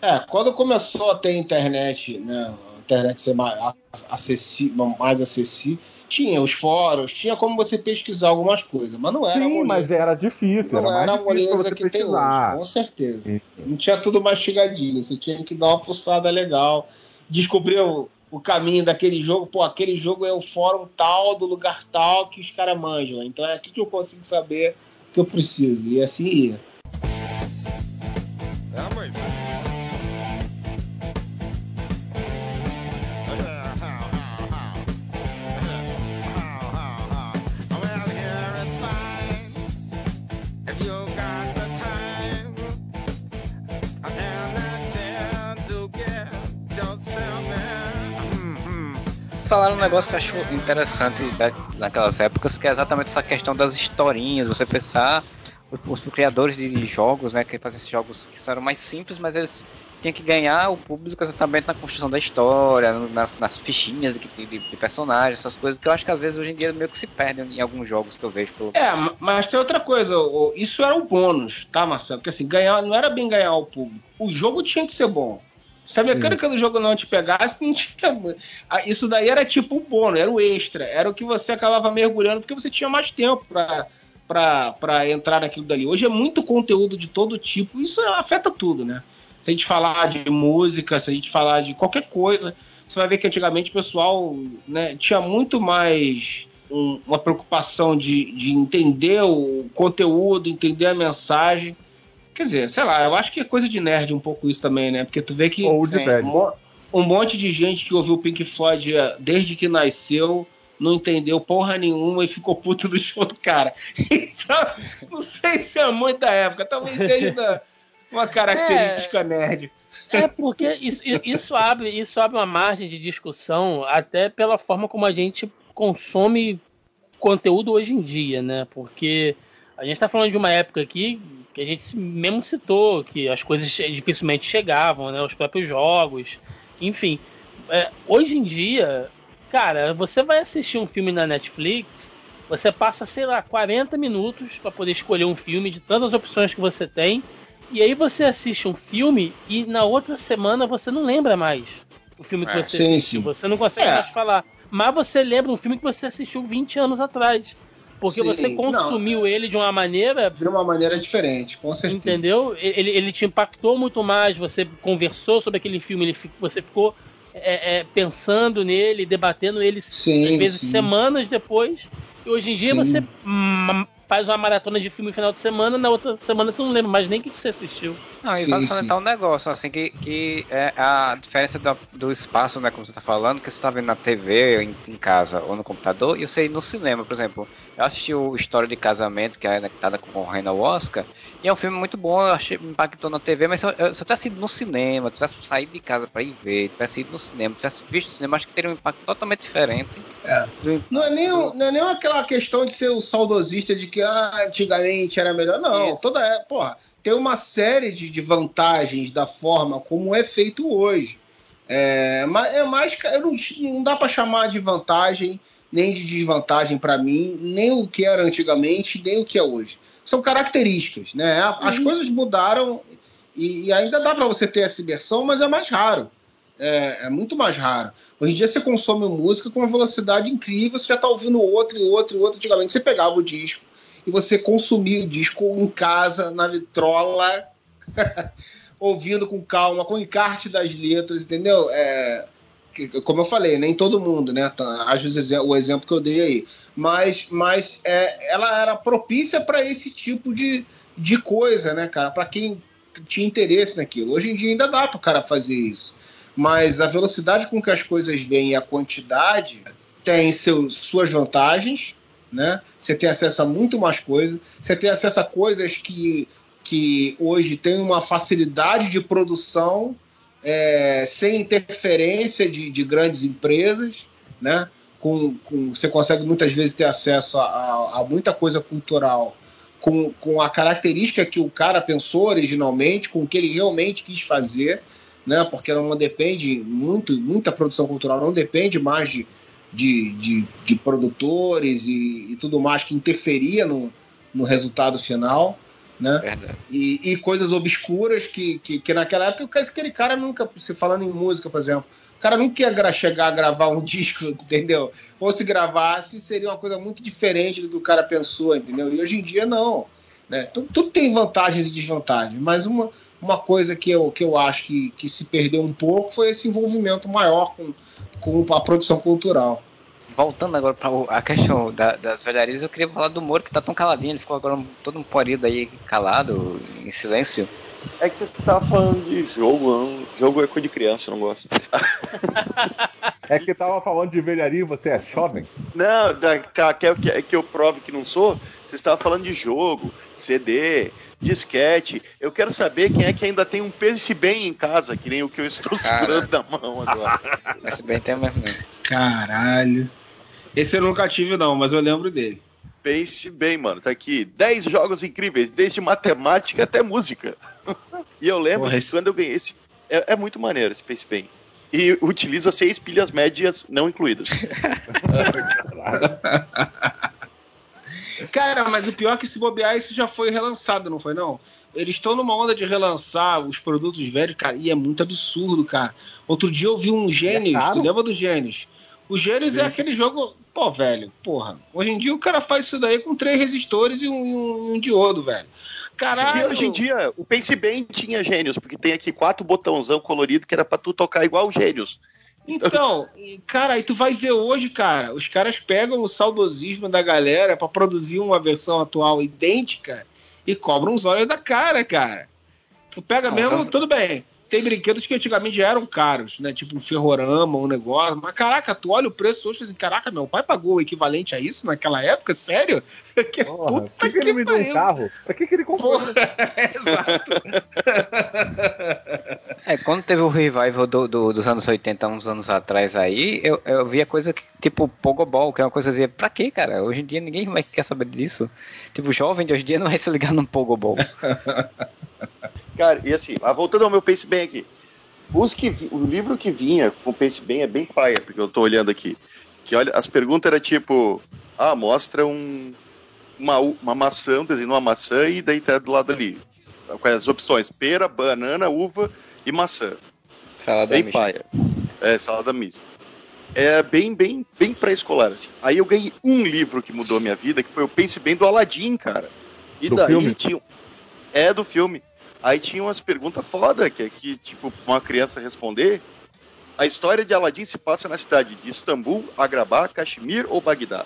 É, quando começou a ter internet, né? A internet ser mais acessível, mais acessível, tinha os fóruns, tinha como você pesquisar algumas coisas, mas não era. Sim, mas era difícil. Não era, era a moleza que tem hoje, com certeza. Sim. Não tinha tudo mastigadinho, você tinha que dar uma fuçada legal, descobrir o o caminho daquele jogo, pô, aquele jogo é o fórum tal, do lugar tal que os caras manjam. Então é aqui que eu consigo saber o que eu preciso. E assim ia. Falaram um negócio que eu acho interessante naquelas épocas, que é exatamente essa questão das historinhas. Você pensar, os, os criadores de jogos, né, que fazem esses jogos que eram mais simples, mas eles tinham que ganhar o público exatamente na construção da história, nas, nas fichinhas de, de, de, personagens, essas coisas que eu acho que às vezes hoje em dia meio que se perdem em alguns jogos que eu vejo. Pelo... É, mas tem outra coisa, isso era o bônus, tá, Marcelo? Porque assim, ganhar não era bem ganhar o público. O jogo tinha que ser bom. Se a mecânica Sim. do jogo não te pegasse, não tinha. Isso daí era tipo o bônus, era o extra. Era o que você acabava mergulhando porque você tinha mais tempo pra, pra, pra entrar naquilo dali. Hoje é muito conteúdo de todo tipo, isso afeta tudo, né? Se a gente falar de música, se a gente falar de qualquer coisa, você vai ver que antigamente o pessoal né, tinha muito mais um, uma preocupação de, de entender o conteúdo, entender a mensagem Quer dizer, sei lá, eu acho que é coisa de nerd um pouco isso também, né? Porque tu vê que Ou de velho. Um, um monte de gente que ouviu o Pink Floyd eh, desde que nasceu não entendeu porra nenhuma e ficou puto do show do cara. Então, não sei se é muito da época, talvez seja uma característica é, nerd. É porque isso, isso, abre, isso abre uma margem de discussão até pela forma como a gente consome conteúdo hoje em dia, né? Porque a gente está falando de uma época aqui que a gente mesmo citou que as coisas dificilmente chegavam, né? Os próprios jogos, enfim. É, hoje em dia, cara, você vai assistir um filme na Netflix, Você passa, sei lá, 40 minutos para poder escolher um filme de tantas opções que você tem. E aí você assiste um filme e na outra semana você não lembra mais o filme que É, você sim, assistiu. sim. Você não consegue É. mais falar. Mas você lembra um filme que você assistiu 20 anos atrás. Porque Sim, você consumiu ele de uma maneira De uma maneira diferente, com certeza. Entendeu? Ele, ele te impactou muito mais. Você conversou sobre aquele filme, ele, você ficou é, é, pensando nele, debatendo ele Sim, às vezes sim. semanas depois. E hoje em dia Sim. você faz uma maratona de filme no final de semana, na outra semana você não lembra mais nem o que, que você assistiu. Não, e sim. salientar um negócio, assim, que, que é a diferença do, do espaço, né, como você tá falando, que você tá vendo na TV, em, em casa ou no computador, e você ir no cinema, por exemplo. Eu assisti o História de Casamento, que é que tá concorrendo ao Oscar, e é um filme muito bom, eu achei, me impactou na TV, mas se eu, eu- se eu tivesse ido no cinema, tivesse saído de casa pra ir ver, tivesse ido no cinema, tivesse visto o cinema, acho que teria um impacto totalmente diferente. É. Do- Não é, nem, não é nem aquela questão de ser o saudosista de que ah, antigamente era melhor. Não, Isso. toda é, porra, tem uma série de, de vantagens da forma como é feito hoje. É, mas é mais. Não, não dá para chamar de vantagem nem de desvantagem para mim, nem o que era antigamente, nem o que é hoje. São características, né? As coisas mudaram e, e ainda dá para você ter essa imersão, mas é mais raro. É, é muito mais raro. Hoje em dia você consome música com uma velocidade incrível, você já está ouvindo outro e outro e outro. Antigamente você pegava o disco e você consumia o disco em casa, na vitrola, ouvindo com calma, com encarte das letras, entendeu? É, como eu falei, nem todo mundo, né? Tá, Às vezes o exemplo que eu dei aí. Mas, mas é, ela era propícia para esse tipo de, de coisa, né, cara? Para quem tinha interesse naquilo. Hoje em dia ainda dá para o cara fazer isso. Mas a velocidade com que as coisas vêm e a quantidade tem seus, suas vantagens, né? Você tem acesso a muito mais coisas. Você tem acesso a coisas que, que hoje tem uma facilidade de produção é, sem interferência de, de grandes empresas, né? Com, com, você consegue muitas vezes ter acesso a, a, a muita coisa cultural com, com a característica que o cara pensou originalmente, com o que ele realmente quis fazer, né? Porque não depende muito, muita produção cultural não depende mais de, de, de, de produtores e, e tudo mais que interferia no, no resultado final, né? E, e coisas obscuras que, que, que naquela época aquele cara nunca, se falando em música, por exemplo, o cara nunca ia chegar a gravar um disco, entendeu? Ou se gravasse, seria uma coisa muito diferente do que o cara pensou, entendeu? E hoje em dia não. Né? Tudo, tudo tem vantagens e desvantagens, mas uma, uma coisa que eu, que eu acho que, que se perdeu um pouco foi esse envolvimento maior com, com a produção cultural. Voltando agora para a questão da- das velharias, eu queria falar do Moro, que tá tão caladinho, ele ficou agora todo um porido aí, calado, em silêncio. É que você estava falando de jogo, não- jogo é coisa de criança, eu não gosto. É que tava falando de velharia e você é jovem? Não, da, ca- quer que, que eu prove que não sou? Você estava falando de jogo, CD, disquete. Eu quero saber quem é que ainda tem um Pense Bem em casa, que nem o que eu estou segurando na mão agora. Mas se bem tem mesmo. Caralho. Esse eu nunca tive, não, mas eu lembro dele. Pense bem, mano. Tá aqui 10 jogos incríveis, desde matemática até música. e eu lembro Porra, que esse- quando eu ganhei esse. É, é muito maneiro esse Pense Bem. E utiliza seis pilhas médias não incluídas. Cara, mas o pior é que se bobear, isso já foi relançado, não foi não? Eles estão numa onda de relançar os produtos velhos, cara, e é muito absurdo, cara. Outro dia eu vi um Gênios, caro? tu lembra do Gênios? O Gênios é aquele jogo, pô, velho, porra. Hoje em dia o cara faz isso daí com três resistores e um, um- um diodo, velho. Caralho. E hoje em dia, o Pense Bem tinha gênios, porque tem aqui quatro botãozão colorido que era pra tu tocar igual gênios. Então, e, cara, aí tu vai ver hoje, cara, os caras pegam o saudosismo da galera pra produzir uma versão atual idêntica e cobram os olhos da cara, cara. Tu pega mesmo, então- tudo bem. Tem brinquedos que antigamente já eram caros, né? Tipo um ferrorama, um negócio. Mas caraca, tu olha o preço hoje e assim, caraca, meu pai pagou o equivalente a isso naquela época? Sério? Que Porra, puta que, que ele me deu um carro? Pra que, que ele comprou? Porra, exato. É, quando teve o revival do, do- dos anos 80, uns anos atrás aí, eu, eu via coisa que, tipo, Pogobol, que é uma coisa assim, pra quê, cara? Hoje em dia ninguém vai quer saber disso. Tipo, jovem de hoje em dia não vai se ligar num Pogobol. Cara, e assim, ah, voltando ao meu Pense Bem aqui. Os que vi- o livro que vinha com Pense Bem é bem paia, porque eu tô olhando aqui. Que olha, as perguntas eram tipo: Ah, mostra um, uma, uma maçã, um desenho de uma maçã e daí tá do lado ali. Com as opções: pera, banana, uva e maçã. Salada bem mista. paia. É, salada mista. É bem, bem, bem pré-escolar, assim. Aí eu ganhei um livro que mudou a minha vida, que foi o Pense Bem do Aladdin, cara. E Do daí filme? tinha. É do filme. Aí tinha umas perguntas foda, que é que, tipo, pra uma criança responder. A história de Aladdin se passa na cidade de Istambul, Agrabah, Kashmir ou Bagdá.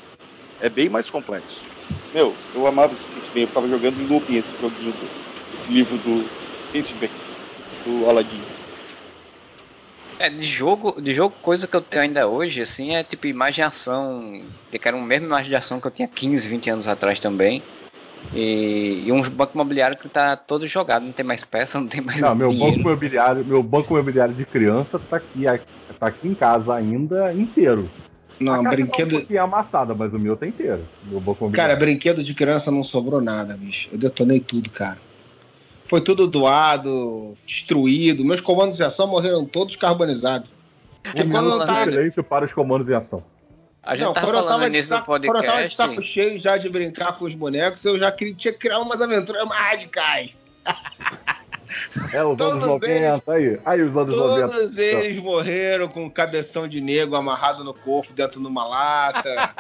É bem mais complexo. Meu, eu amava esse Pense Bem, eu ficava jogando em looping esse joguinho, do- esse livro do Pense Bem, do Aladdin. É, de jogo, de jogo, coisa que eu tenho ainda hoje, assim, é tipo imaginação. Eu quero uma mesma imagem de ação que eu tinha 15, 20 anos atrás também. E, e um banco imobiliário que tá todo jogado, não tem mais peça, não tem mais Não, meu banco imobiliário, meu banco imobiliário de criança tá aqui, tá aqui em casa ainda inteiro. Não, brinquedo. tá um pouquinho amassada, mas o meu tá inteiro. Meu banco Cara, brinquedo de criança não sobrou nada, bicho. Eu detonei tudo, cara. Foi tudo doado, destruído. Meus comandos de ação morreram todos carbonizados. Porque Um quando eu tava. silêncio para os comandos em ação. A gente Não, quando eu tava, de início do saco, quando eu tava de podcast. saco cheio já de brincar com os bonecos, eu já queria, tinha que criar umas aventuras mais radicais. É, os Todos anos 90, aí. Aí os anos 90. Todos eles morreram com cabeção de negro amarrado no corpo dentro de uma lata.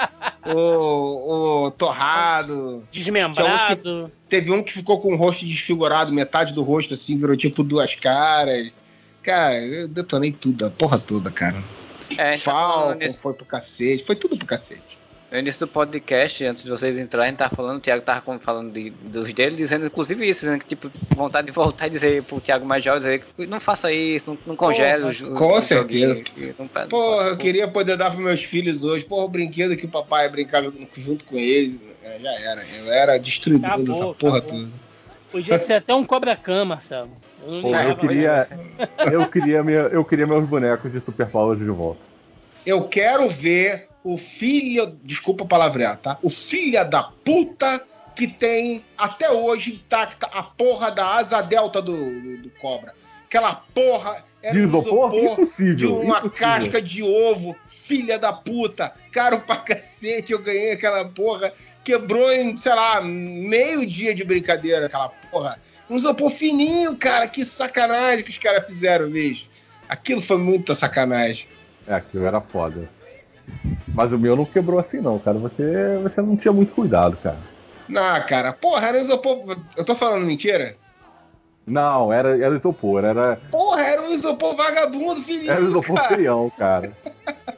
o, o torrado. Desmembrado. Teve um que ficou com o rosto desfigurado, metade do rosto assim, virou tipo duas caras. Cara, eu detonei tudo, a porra toda, cara. É, Falcon nisso- foi pro cacete, foi tudo pro cacete. No início do podcast, antes de vocês entrarem, tava falando, o Thiago tava falando de- dos dele, dizendo inclusive isso, dizendo que, tipo, vontade de voltar e dizer pro Thiago Major, dizer que não faça isso, não, não congele os com certeza. que não pa- Porra, eu não- queria poder dar pros meus filhos hoje. Porra, o brinquedo que o papai brincava junto com eles. é, Já era. Eu era destruidor Acabou, dessa porra acabou. toda. Podia ser até um cobra-cama, Marcelo. Eu não Pô, eu queria, mais. eu queria, minha, eu queria meus bonecos de Super Power de volta. Eu quero ver o filho. Desculpa palavrear, tá? O filho da puta que tem até hoje intacta a porra da asa delta do, do, do cobra. Aquela porra era De um isopor? isopor de uma impossível. casca de ovo, filha da puta, caro pra cacete, eu ganhei aquela porra, quebrou em, sei lá, meio dia de brincadeira aquela porra. Um isopor fininho, cara, que sacanagem que os caras fizeram mesmo. Aquilo foi muita sacanagem. É, aquilo era foda. Mas o meu não quebrou assim, não, cara. Você, você não tinha muito cuidado, cara. Não, cara, porra, era isopor. Eu tô falando mentira? Não, era, era isopor, era, Porra, era um isopor vagabundo, fininho. era isopor cara. feião, cara.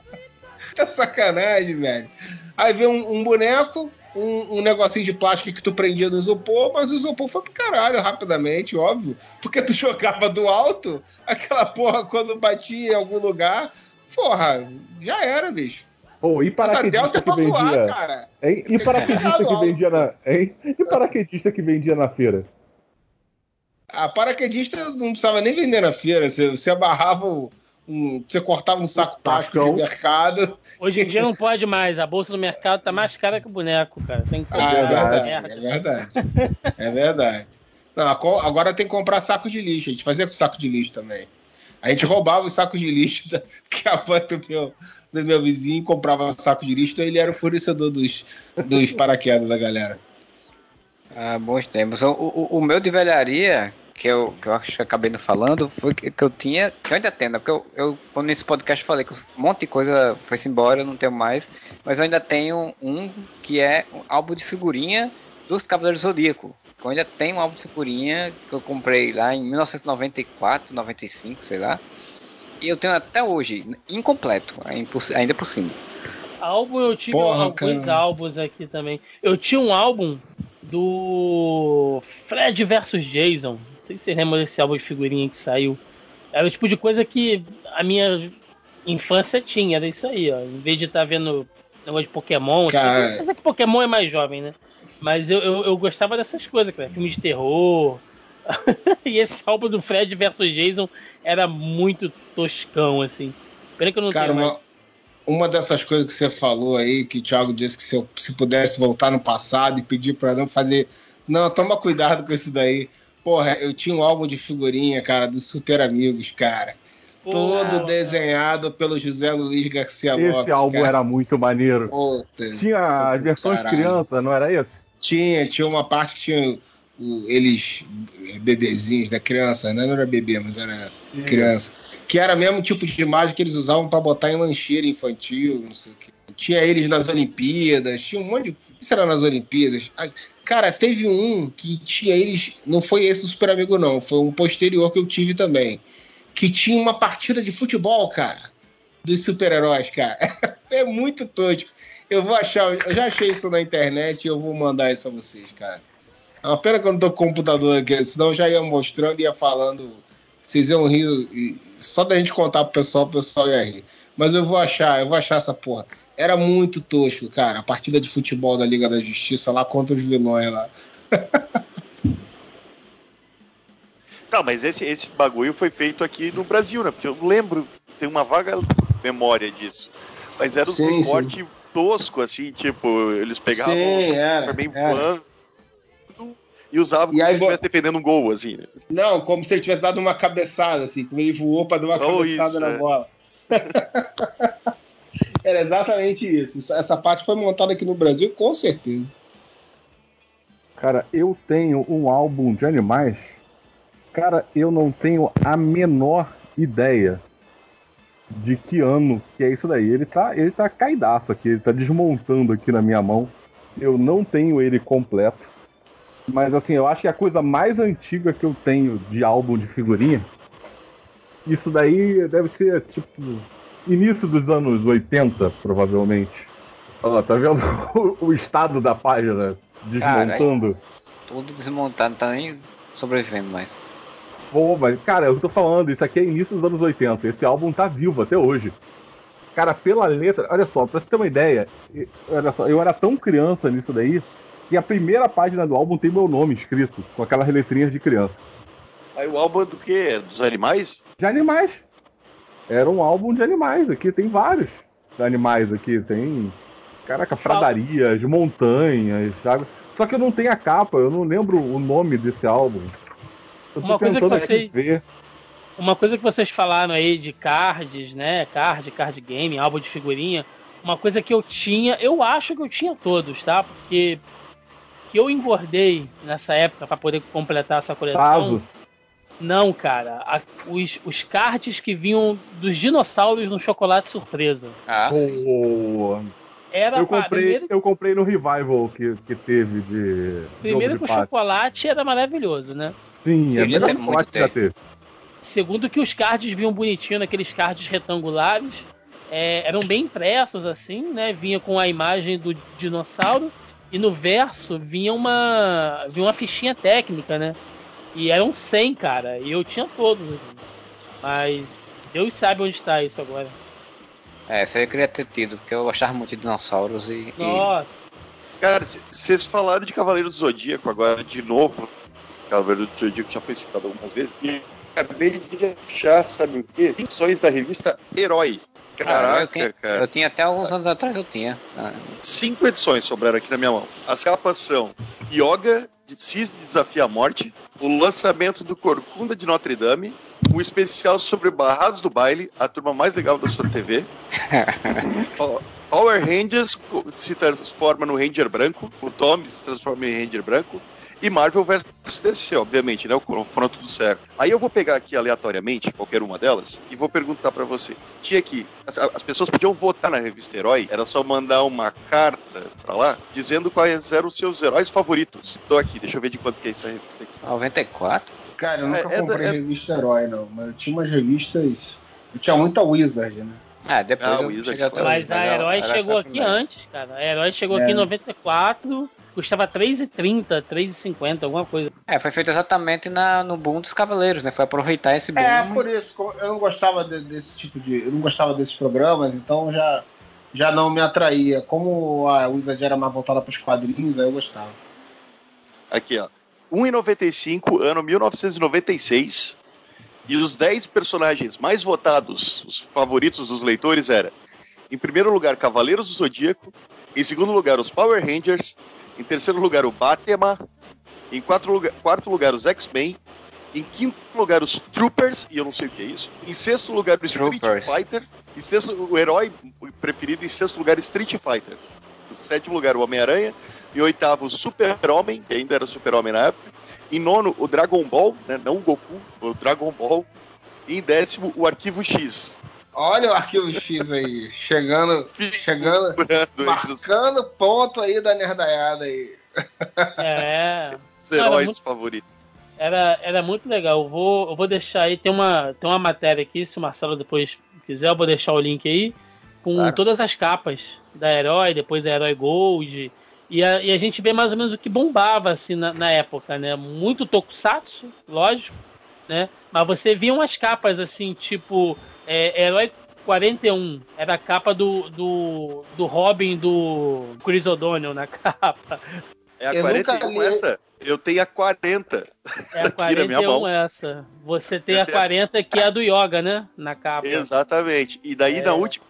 Tá sacanagem, velho. Aí vem um, um boneco, um, um negocinho de plástico que tu prendia no isopor, mas o isopor foi pro caralho rapidamente, óbvio. Porque tu jogava do alto, aquela porra quando batia em algum lugar, porra, já era, bicho. Pô, e Essa paraquedista delta é que pra voar, vendia. cara. Hein? E paraquedista que vendia na. Hein? E paraquedista que vendia na feira? A paraquedista não precisava nem vender na feira. Você, você amarrava um. você cortava um saco plástico de mercado. Hoje em dia não pode mais. A bolsa do mercado tá mais cara que o boneco, cara. Tem que Ah, é comprar verdade, merda. é verdade. É verdade. Não, agora tem que comprar saco de lixo. A gente fazia com saco de lixo também. A gente roubava os sacos de lixo da, que a mãe do meu, do meu vizinho comprava saco de lixo, então ele era o fornecedor dos, dos paraquedas da galera. Ah, bons tempos. O, o, o meu de velharia, que eu, que eu acho que acabei não falando, foi que, que eu tinha, que eu ainda tenho, né? porque eu, eu, quando nesse podcast falei que um monte de coisa foi-se embora, não tenho mais, mas eu ainda tenho um que é um álbum de figurinha dos Cavaleiros Zodíaco. Eu ainda tenho um álbum de figurinha que eu comprei lá em 1994, 95, sei lá. E eu tenho até hoje, incompleto, ainda por, cima. Álbum, eu tive Porra, alguns cara. álbuns aqui também. Eu tinha um álbum do Fred vs Jason. Não sei se você lembra desse álbum de figurinha que saiu. Era o tipo de coisa que a minha infância tinha, era isso aí, ó. Em vez de estar vendo negócio de Pokémon, Cara. mas é que Pokémon é mais jovem, né? Mas eu, eu, eu gostava dessas coisas, cara. Filme de terror. e esse álbum do Fred vs Jason era muito toscão, assim. Pena que eu não Cara, tenho uma- mais. Uma dessas coisas que você falou aí, que o Thiago disse que se eu se pudesse voltar no passado e pedir pra não fazer. Não, toma cuidado com isso daí. Porra, eu tinha um álbum de figurinha, cara, dos Super Amigos, cara. todo desenhado pelo José Luiz Garcia Lopes. Esse álbum cara. era muito maneiro. Puta, Tinha as versões caralho. criança, não era esse? Tinha, tinha uma parte que tinha o- eles eh, bebezinhos da criança, né? não era bebê, mas era criança. Que era mesmo tipo de imagem que eles usavam pra botar em lancheira infantil, não sei o quê. Tinha eles nas Olimpíadas, tinha um monte de. Isso era nas Olimpíadas. Cara, teve um que tinha eles. Não foi esse do Super Amigo, não. Foi um posterior que eu tive também. Que tinha uma partida de futebol, cara. Dos super-heróis, cara. É muito tosco. Eu vou achar. Eu já achei isso na internet e eu vou mandar isso pra vocês, cara. É uma pena que eu não tô com o computador aqui, senão eu já ia mostrando e ia falando. Vocês iam rir. e Só da gente contar pro pessoal, o pessoal ia rir. Mas eu vou achar, eu vou achar essa porra. Era muito tosco, cara. A partida de futebol da Liga da Justiça lá contra os vilões lá. Não, mas esse, esse bagulho foi feito aqui no Brasil, né? Porque eu lembro, tenho uma vaga memória disso. Mas era um Sim, recorte tosco, assim, tipo, eles pegavam Sim, o era, Superman voando e usavam E como se aí ele bo- estivesse defendendo um gol, assim. né? Não, como se ele tivesse dado uma cabeçada, assim, como ele voou pra dar uma cabeçada isso, na é. bola. Era exatamente isso. Isso- Essa parte foi montada aqui no Brasil, com certeza. Cara, eu tenho um álbum de animais. Cara, eu não tenho a menor ideia de que ano que é isso daí. Ele tá, ele tá caidaço aqui, ele tá desmontando aqui na minha mão. Eu não tenho ele completo. Mas assim, eu acho que a coisa mais antiga que eu tenho de álbum de figurinha, isso daí deve ser tipo início dos anos 80, provavelmente. Ó, tá vendo o, o estado da página desmontando? Tudo desmontado, tá nem sobrevivendo mais. Pô, mas, cara, eu tô falando, isso aqui é início dos anos 80. Esse álbum tá vivo até hoje. Cara, pela letra, olha só, pra você ter uma ideia, olha só, eu era tão criança nisso daí que a primeira página do álbum tem meu nome escrito, com aquelas letrinhas de criança. Aí o álbum é do quê? Dos animais? De animais. Era um álbum de animais aqui, tem vários de animais aqui. Tem, caraca, pradarias, montanhas, sabe? Só que eu não tenho a capa, eu não lembro o nome desse álbum. Eu tô Uma coisa que tentando você- aqui ver. Uma coisa que vocês falaram aí de cards, né? Card, card game, álbum de figurinha. Uma coisa que eu tinha, eu acho que eu tinha todos, tá? Porque que eu engordei nessa época pra poder completar essa coleção. Tazo. Não, cara. A- os, os cards que vinham dos dinossauros no chocolate surpresa. Ah, sim. Pô, Era eu comprei, primeiro, eu comprei no revival que, que teve de. primeiro jogo que de o pátio. chocolate era maravilhoso, né? Sim, Sim, é melhor muito chocolate que já teve. Segundo que os cards vinham bonitinho, naqueles cards retangulares. é, eram bem impressos, assim, né? Vinha com a imagem do dinossauro. E no verso vinha uma, vinha uma fichinha técnica, né? E eram 100, cara. E eu tinha todos. aqui. Mas Deus sabe onde está isso agora. É, isso aí eu queria ter tido, porque eu gostava muito de dinossauros e. e- Nossa. Cara, c- vocês falaram de Cavaleiro do Zodíaco agora de novo. Cavaleiro do Zodíaco já foi citado algumas vezes. E acabei de achar, sabe o quê? Edições da revista Herói. Ah, Caraca, eu, tinha, cara. eu tinha até alguns anos atrás, eu tinha. Ah, Cinco edições sobraram aqui na minha mão. As capas são Yoga, de Cis Desafia a Morte, o lançamento do Corcunda de Notre Dame, um especial sobre Barrados do Baile, a turma mais legal da sua TV. Power Rangers se transforma no Ranger branco, o Tommy se transforma em Ranger branco, e Marvel vs DC, obviamente, né? O confronto do século. Aí eu vou pegar aqui aleatoriamente qualquer uma delas e vou perguntar pra você. Tinha que as, as pessoas podiam votar na revista Herói, era só mandar uma carta pra lá dizendo quais eram os seus heróis favoritos. Tô aqui, deixa eu ver de quanto que é essa revista aqui. 94? Cara, eu É, nunca é comprei da- é- revista Herói, não. Mas eu tinha umas revistas. Eu tinha muita Wizard, né? Ah, depois Ah, o Wizard até. Mas a Herói chegou aqui antes, cara. A Herói chegou É. aqui em 94, custava 3,30, 3,50, alguma coisa. É, foi feito exatamente na, no boom dos Cavaleiros, né? Foi aproveitar esse boom. É, por isso. Eu não gostava de- desse tipo de. Eu não gostava desses programas, então já, já não me atraía. Como a Wizard era mais voltada para os quadrinhos, aí eu gostava. Aqui, ó. 1,95, ano 1996. E os 10 personagens mais votados, os favoritos dos leitores, era: em primeiro lugar, Cavaleiros do Zodíaco. Em segundo lugar, os Power Rangers. Em terceiro lugar, o Batman. Em quarto lugar, quarto lugar os X-Men. Em quinto lugar, os Troopers, e eu não sei o que é isso. Em sexto lugar, o Street Troopers. Fighter. Em sexto, o herói preferido, em sexto lugar, Street Fighter. Em sétimo lugar, o Homem-Aranha. Em oitavo, o Super-Homem, que ainda era Super-Homem na época. Em nono, o Dragon Ball, né? não o Goku, o Dragon Ball. E em décimo, o Arquivo X. Olha o arquivo X aí, chegando, chegando, entre os marcando ponto aí da nerdaiada aí. É. heróis muito- favoritos. Era, era muito legal. Eu vou, eu vou deixar aí, tem uma, tem uma matéria aqui, se o Marcelo depois quiser, eu vou deixar o link aí, com Claro. todas as capas da Herói, depois a Herói Gold. E a, e a gente vê mais ou menos o que bombava assim na, na época, né? Muito tokusatsu, lógico, né? Mas você via umas capas assim, tipo é, Herói 41, era a capa do, do, do Robin do Chris O'Donnell na capa. É a Eu nunca 41 li- essa? Eu tenho a 40. É a Aqui na minha 41 mão. essa. Você tem a 40 que é a do Yoga, né? Na capa. Exatamente. E daí, É. na última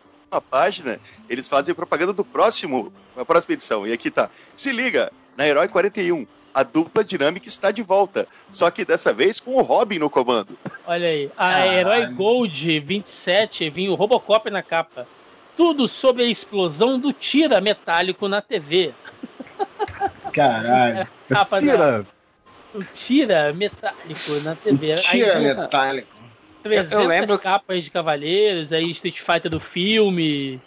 página, eles fazem propaganda do próximo, a próxima edição. E aqui tá. Se liga, na Herói 41, a dupla dinâmica está de volta. Só que dessa vez com o Robin no comando. Olha aí. A Caralho. Herói Gold 27 vinha o Robocop na capa. Tudo sobre a explosão do tira metálico na TV. Caralho. Capa da, Tira! o tira metálico na TV. Aí Tira vinha metálico. 300 Eu lembro- capas de Cavaleiros, aí Street Fighter do filme.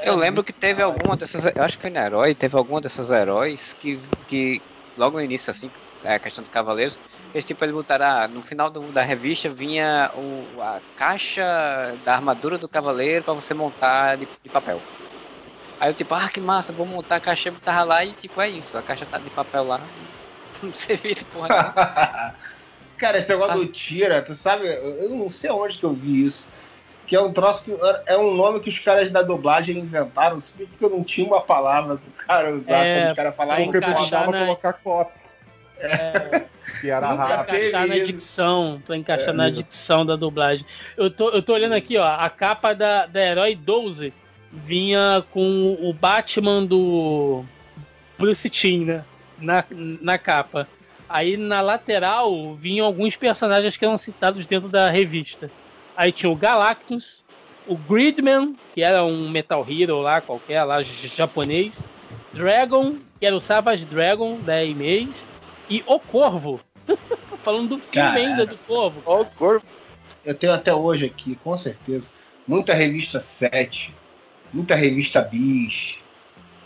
Eu lembro que teve alguma dessas. Eu acho que foi na Herói, teve alguma dessas heróis que, que logo no início, assim, é, a questão dos cavaleiros, eles tipo, eles botaram, ah, no final do- da revista vinha o, a caixa da armadura do cavaleiro pra você montar de, de papel. Aí eu tipo, ah, que massa, vou montar a caixa, eu tava lá e tipo, é isso, a caixa tá de papel lá. e Não servia de porra. Cara, esse negócio do tira, tu sabe, eu não sei onde que eu vi isso. Que é um troço que é um nome que os caras da dublagem inventaram, simplesmente porque eu não tinha uma palavra pro cara usar É, quando os caras falavam Porque encaixar precisava na- colocar cop, É, que era encaixar na dicção, pra encaixar É, na dicção da dublagem. Eu tô, eu tô olhando aqui, ó, a capa da, da Herói 12 vinha com o Batman do Bruce Timm, né? Na, na capa. Aí na lateral vinham alguns personagens que eram citados dentro da revista. Aí tinha o Galactus, o Gridman, que era um Metal Hero lá, qualquer, lá japonês. Dragon, que era o Savage Dragon da Image. E o Corvo. Falando do filme Caralho. ainda do Corvo. Ó, o corpo. Eu tenho até hoje aqui, com certeza. Muita revista 7, muita revista Bis.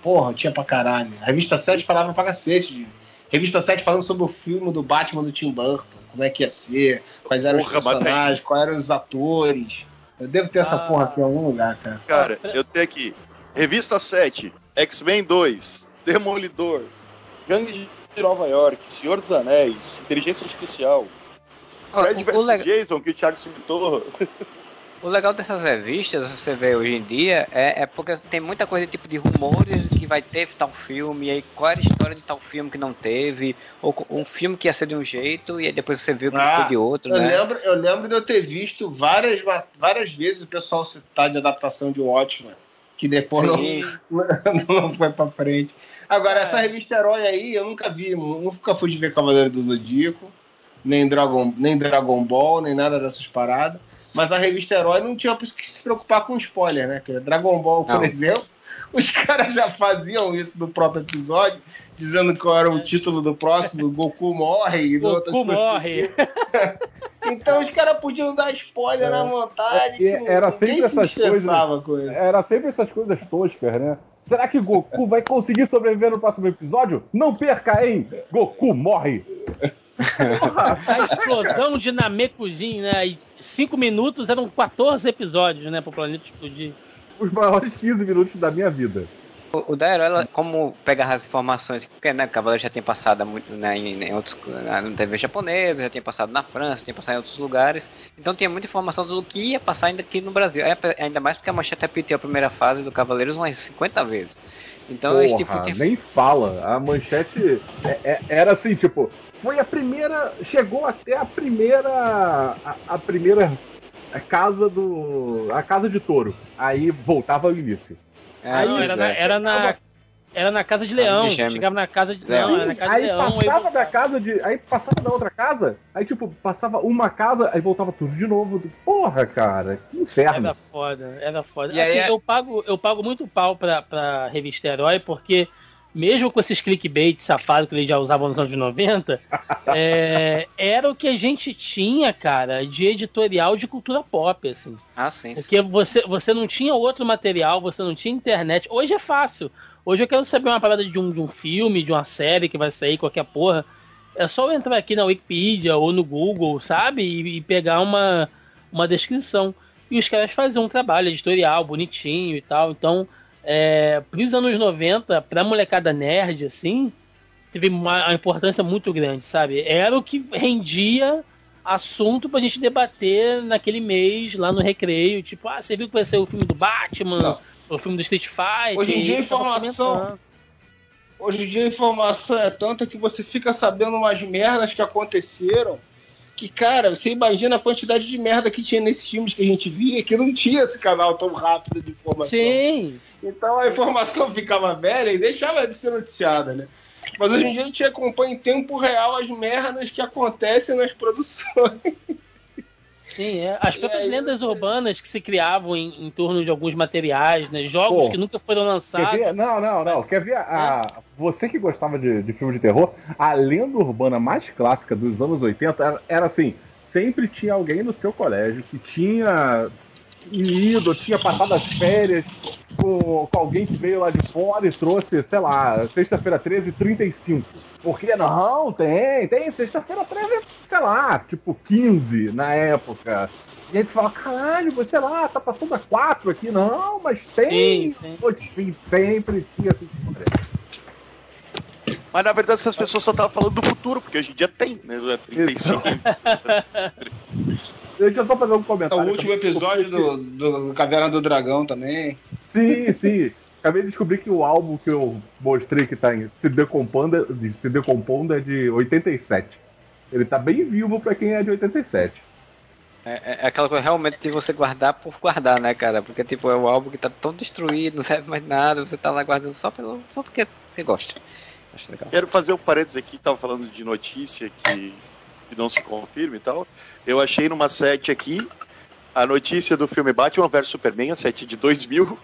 Porra, tinha pra caralho. A revista 7 falava pra cacete. de- Revista 7 falando sobre o filme do Batman do Tim Burton, como é que ia ser, quais eram Porra, os personagens, quais eram os atores. Eu devo ter essa Ah. porra aqui em algum lugar, cara. Cara, Ah, eu tenho aqui. Revista 7, X-Men 2, Demolidor, Gangue de Nova York, Senhor dos Anéis, Inteligência Artificial, Ó, Fred vs Jason, que o Thiago citou. o legal dessas revistas, você vê hoje em dia, é, é porque tem muita coisa tipo de rumores que vai ter tal filme, e aí qual era a história de tal filme que não teve, ou um filme que ia ser de um jeito, e aí depois você viu que Ah, foi de outro, Eu né? lembro, eu lembro de eu ter visto várias, várias vezes o pessoal citar de adaptação de Watchmen, que depois não, não foi pra frente. Agora, É. essa revista Herói aí, eu nunca vi, nunca fui de ver Cavaleiro do Zodíaco, nem Dragon, nem Dragon Ball, nem nada dessas paradas. Mas a revista Herói não tinha que se preocupar com spoiler, né? Porque Dragon Ball, por Não. exemplo, os caras já faziam isso no próprio episódio, dizendo qual era o título do próximo, Goku morre e outras Goku morre. tipo. Então os caras podiam dar spoiler É. na vontade. E que era sempre se essas coisas-. Era sempre essas coisas toscas, né? Será que Goku vai conseguir sobreviver no próximo episódio? Não perca, hein? Goku morre! Porra, A explosão de Namekushin, né? E cinco minutos eram 14 episódios, né? Pro planeta explodir. os maiores 15 minutos da minha vida. O, o da Herói, ela, como pegar as informações, porque né, o Cavaleiro já tinha passado muito, né, em, em outros, na na TV japonesa, já tinha passado na França, tinha passado em outros lugares, então tinha muita informação do que ia passar ainda aqui no Brasil, É, ainda mais porque a Manchete repetiu a primeira fase do Cavaleiros umas 50 vezes. Então, esse tipo, Porra, tinha- nem fala. A manchete é- é- era assim, tipo, foi a primeira. Chegou até a primeira. A, a primeira a casa do. A casa de touro. Aí voltava ao início. É, Aí pois era, é. na, era na Era na casa de leão. de. Chegava na casa de. É. Não, era na casa de aí leão. passava aí- da casa de. Aí passava da outra casa, aí tipo, passava uma casa, aí voltava tudo de novo. Porra, cara, que inferno. Era foda, era foda. E aí assim, é- eu, pago, eu pago muito pau pra, pra revista Herói, porque mesmo com esses clickbait safados que eles já usavam nos anos 90, é, era o que a gente tinha, cara, de editorial de cultura pop, assim. Ah, sim. sim. Porque você, você não tinha outro material, você não tinha internet. Hoje é fácil. Hoje eu quero saber uma parada de um, de um filme, de uma série que vai sair, qualquer porra. É só eu entrar aqui na Wikipedia ou no Google, sabe? E, e pegar uma, uma descrição. E os caras faziam um trabalho editorial bonitinho e tal. Então, é, pros anos 90, pra molecada nerd, assim, teve uma, importância muito grande, sabe? Era o que rendia assunto pra gente debater naquele mês lá no recreio. Tipo, ah, você viu que vai ser o filme do Batman, Não. o filme do Street Fighter. Hoje em dia, tava informação-. Hoje em dia a informação é tanta que você fica sabendo umas merdas que aconteceram. Que, cara, você imagina a quantidade de merda que tinha nesses filmes que a gente via, que não tinha esse canal tão rápido de informação. Sim, Então a informação ficava velha e deixava de ser noticiada, né? Mas hoje em dia a gente acompanha em tempo real as merdas que acontecem nas produções. sim. É. As próprias aí lendas você- urbanas que se criavam em, em torno de alguns materiais, né? Jogos Pô, que nunca foram Quer lançados. ver? Não, não, não. Mas- Quer ver a. Você que gostava de, de filme de terror, a lenda urbana mais clássica dos anos 80 era, era assim: sempre tinha alguém no seu colégio que tinha ido, tinha passado as férias com, com alguém que veio lá de fora e trouxe, sei lá, sexta-feira 13, 35. Porque não, tem, tem, sexta-feira 13, sei lá, tipo 15 na época. E a gente fala, caralho, sei lá, tá passando a 4 aqui. Não, mas tem. Sim, sim. Pô, sim, sempre tinha assim. Mas na verdade essas pessoas só estavam falando do futuro, porque hoje em dia tem, né? É 35. Deixa eu só fazer um É comentário. o último episódio do, do, Caverna do Dragão também. Sim, sim. Acabei de descobrir que o álbum que eu mostrei que tá em Se Decompondo, de Se Decompondo é de 87. Ele tá bem vivo pra quem é de 87. É, é- é aquela coisa realmente de você guardar por guardar, né, cara? Porque, tipo, é o álbum que tá tão destruído, não serve mais nada, você tá lá guardando só, pelo, só porque você gosta. Acho legal. Quero fazer um parênteses aqui, tava falando de notícia que, que não se confirma e tal. Eu achei numa site aqui a notícia do filme Batman vs Superman, a site de 2000.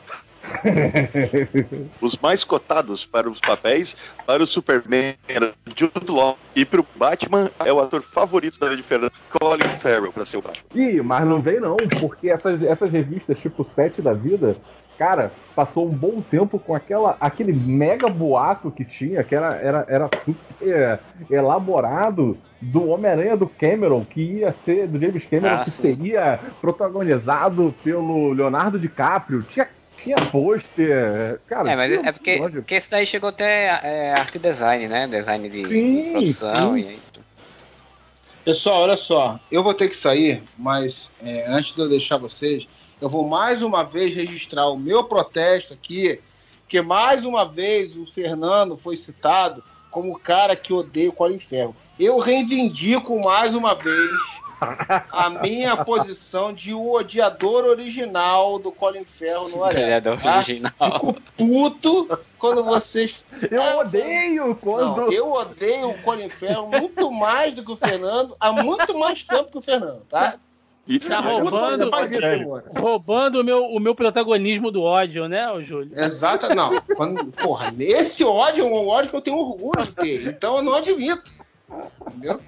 os mais cotados para os papéis, para o Superman era Jude Law e para o Batman é o ator favorito da Lady Fernanda, Colin Farrell, para ser o Batman. Ih, mas não vem não, porque essas, essas revistas tipo 7 da vida, cara, passou um bom tempo com aquela, aquele mega boato que tinha, que era, era, era super elaborado do Homem-Aranha do Cameron, que ia ser, do James Cameron, Ah, que sim. seria protagonizado pelo Leonardo DiCaprio. Tinha, tinha pôster. Cara, É, mas é porque, um porque esse daí chegou até é, arte design, né? Design de, Sim, de produção sim. e aí. Pessoal, olha só, eu vou ter que sair, mas é, antes de eu deixar vocês, eu vou mais uma vez registrar o meu protesto aqui, que mais uma vez o Fernando foi citado como o cara que odeia o Colin Ferro. Eu reivindico mais uma vez a minha posição de o odiador original do Colin Ferro no Arena. Tá? original. Fico puto quando vocês Eu odeio quando. não, eu odeio o Colin Farrell muito mais do que o Fernando, há muito mais tempo que o Fernando, tá? E, Tá roubando. Roubando o meu, o meu protagonismo do ódio, né, Júlio? Exata, não. Quando, porra, esse ódio é um ódio que eu tenho orgulho de ter, então eu não admito. Entendeu?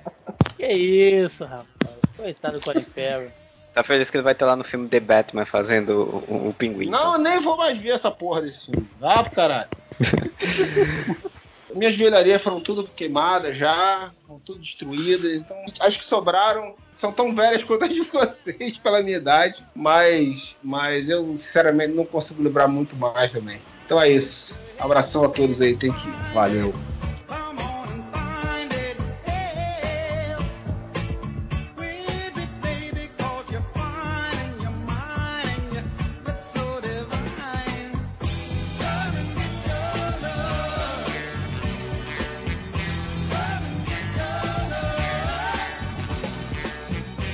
Que isso, rapaz. Coitado do Colin Farrell. Tá feliz que ele vai estar lá no filme The Batman fazendo o, o, o pinguim. Não, eu nem vou mais ver essa porra desse filme. Ah, pro caralho. Minhas joelharias foram tudo queimadas já, foram tudo destruídas. Então, acho que sobraram. São tão velhas quanto as de vocês, pela minha idade. Mas, mas eu, sinceramente, não consigo lembrar muito mais também. Então é isso. Abração a todos aí, tem que ir. Valeu.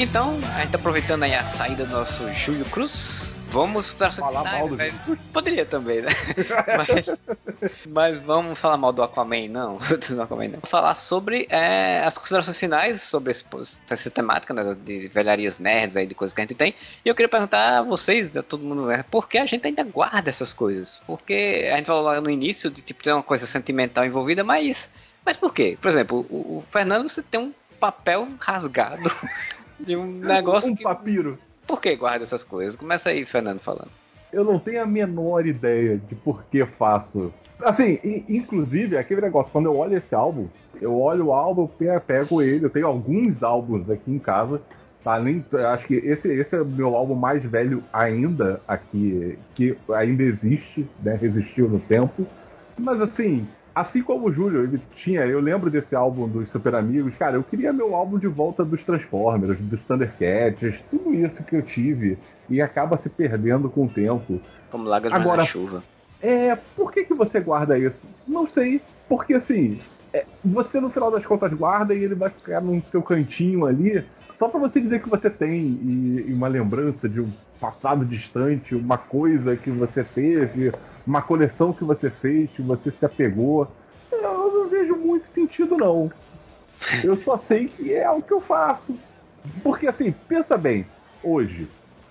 Então, a gente tá aproveitando aí a saída do nosso Júlio Cruz, vamos para Falar mal do Poderia também, né? mas, mas vamos falar mal do Aquaman, não. Do Aquaman, não. Falar sobre é, as considerações finais sobre esse, essa temática né, de velharias nerds aí, de coisas que a gente tem. E eu queria perguntar a vocês, a todo mundo, né? Por que a gente ainda guarda essas coisas? Porque a gente falou lá no início de tipo ter uma coisa sentimental envolvida, mas. Mas por quê? Por exemplo, o, o Fernando você tem um papel rasgado de um negócio um que. papiro. Por que guarda essas coisas? Começa aí, Fernando, falando. Eu não tenho a menor ideia de por que faço. Assim, inclusive, aquele negócio, quando eu olho esse álbum, eu olho o álbum, pe- pego ele, eu tenho alguns álbuns aqui em casa, tá? Nem, acho que esse, esse é o meu álbum mais velho ainda aqui, que ainda existe, né? Resistiu no tempo. Mas assim, assim como o Júlio, ele tinha, eu lembro desse álbum dos Super Amigos, cara, eu queria meu álbum de volta dos Transformers, dos Thundercats, tudo isso que eu tive e acaba se perdendo com o tempo. Como lágrimas Agora- na chuva. É, por que, que você guarda isso? Não sei, porque assim, é, você no final das contas guarda e ele vai ficar no seu cantinho ali, só pra você dizer que você tem e, e uma lembrança de um passado distante, uma coisa que você teve, uma coleção que você fez, que você se apegou. Eu não vejo muito sentido, não. Eu só sei que é o que eu faço. Porque assim, pensa bem, hoje,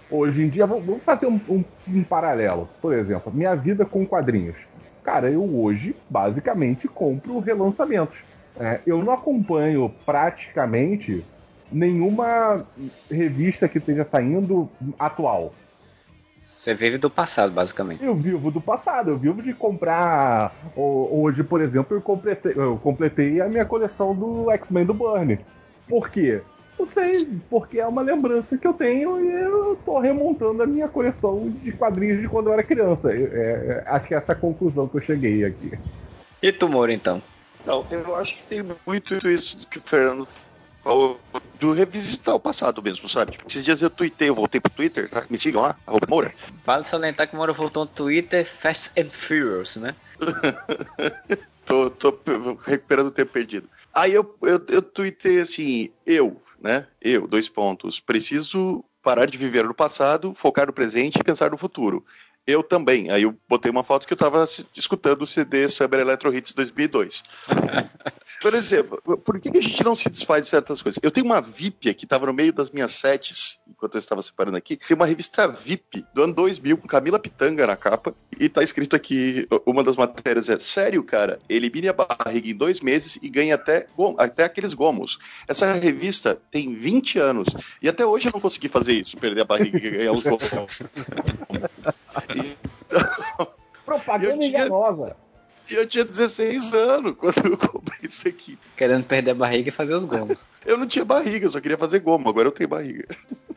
hoje em dia, vamos fazer um, um- um paralelo. Por exemplo, minha vida com quadrinhos. Cara, eu hoje, basicamente, compro relançamentos. É, eu não acompanho praticamente nenhuma revista que esteja saindo atual. Você vive do passado, basicamente. Eu vivo do passado, eu vivo de comprar. ho- Hoje, por exemplo, eu completei, eu completei a minha coleção do X-Men do Burn. Por quê? Não sei, porque é uma lembrança que eu tenho e eu tô remontando a minha coleção de quadrinhos de quando eu era criança. É, é, acho que essa é a conclusão que eu cheguei aqui. E tu, Moro, então? Então, eu acho que tem muito isso que o Fernando falou, do revisitar o passado mesmo, sabe? Tipo, esses dias eu tuitei, eu voltei pro Twitter, tá? Me sigam lá, arroba Moura. Vale salientar que o Moro voltou no Twitter Fast and Furious, né? Tô, tô pe- recuperando o tempo perdido. Aí eu, eu, eu tuitei assim, eu, né? Eu, dois pontos. Preciso parar de viver no passado, focar no presente e pensar no futuro. Eu também. Aí eu botei uma foto que eu tava se- escutando o CD Summer Electro Hits 2002. Por exemplo, por que a gente não se desfaz de certas coisas? Eu tenho uma VIP que estava no meio das minhas sets, enquanto eu estava separando aqui. Tem uma revista VIP do ano 2000 com Camila Pitanga na capa. E tá escrito aqui, uma das matérias é: Sério, cara, elimine a barriga em dois meses e ganhe até, até aqueles gomos. Essa revista tem 20 anos. E até hoje eu não consegui fazer isso, perder a barriga e ganhar os gomos. E- Propaganda tinha- enganosa. E eu tinha 16 anos quando eu comprei isso aqui. Querendo perder a barriga e fazer os gomos. Eu não tinha barriga, eu só queria fazer gomo, agora eu tenho barriga.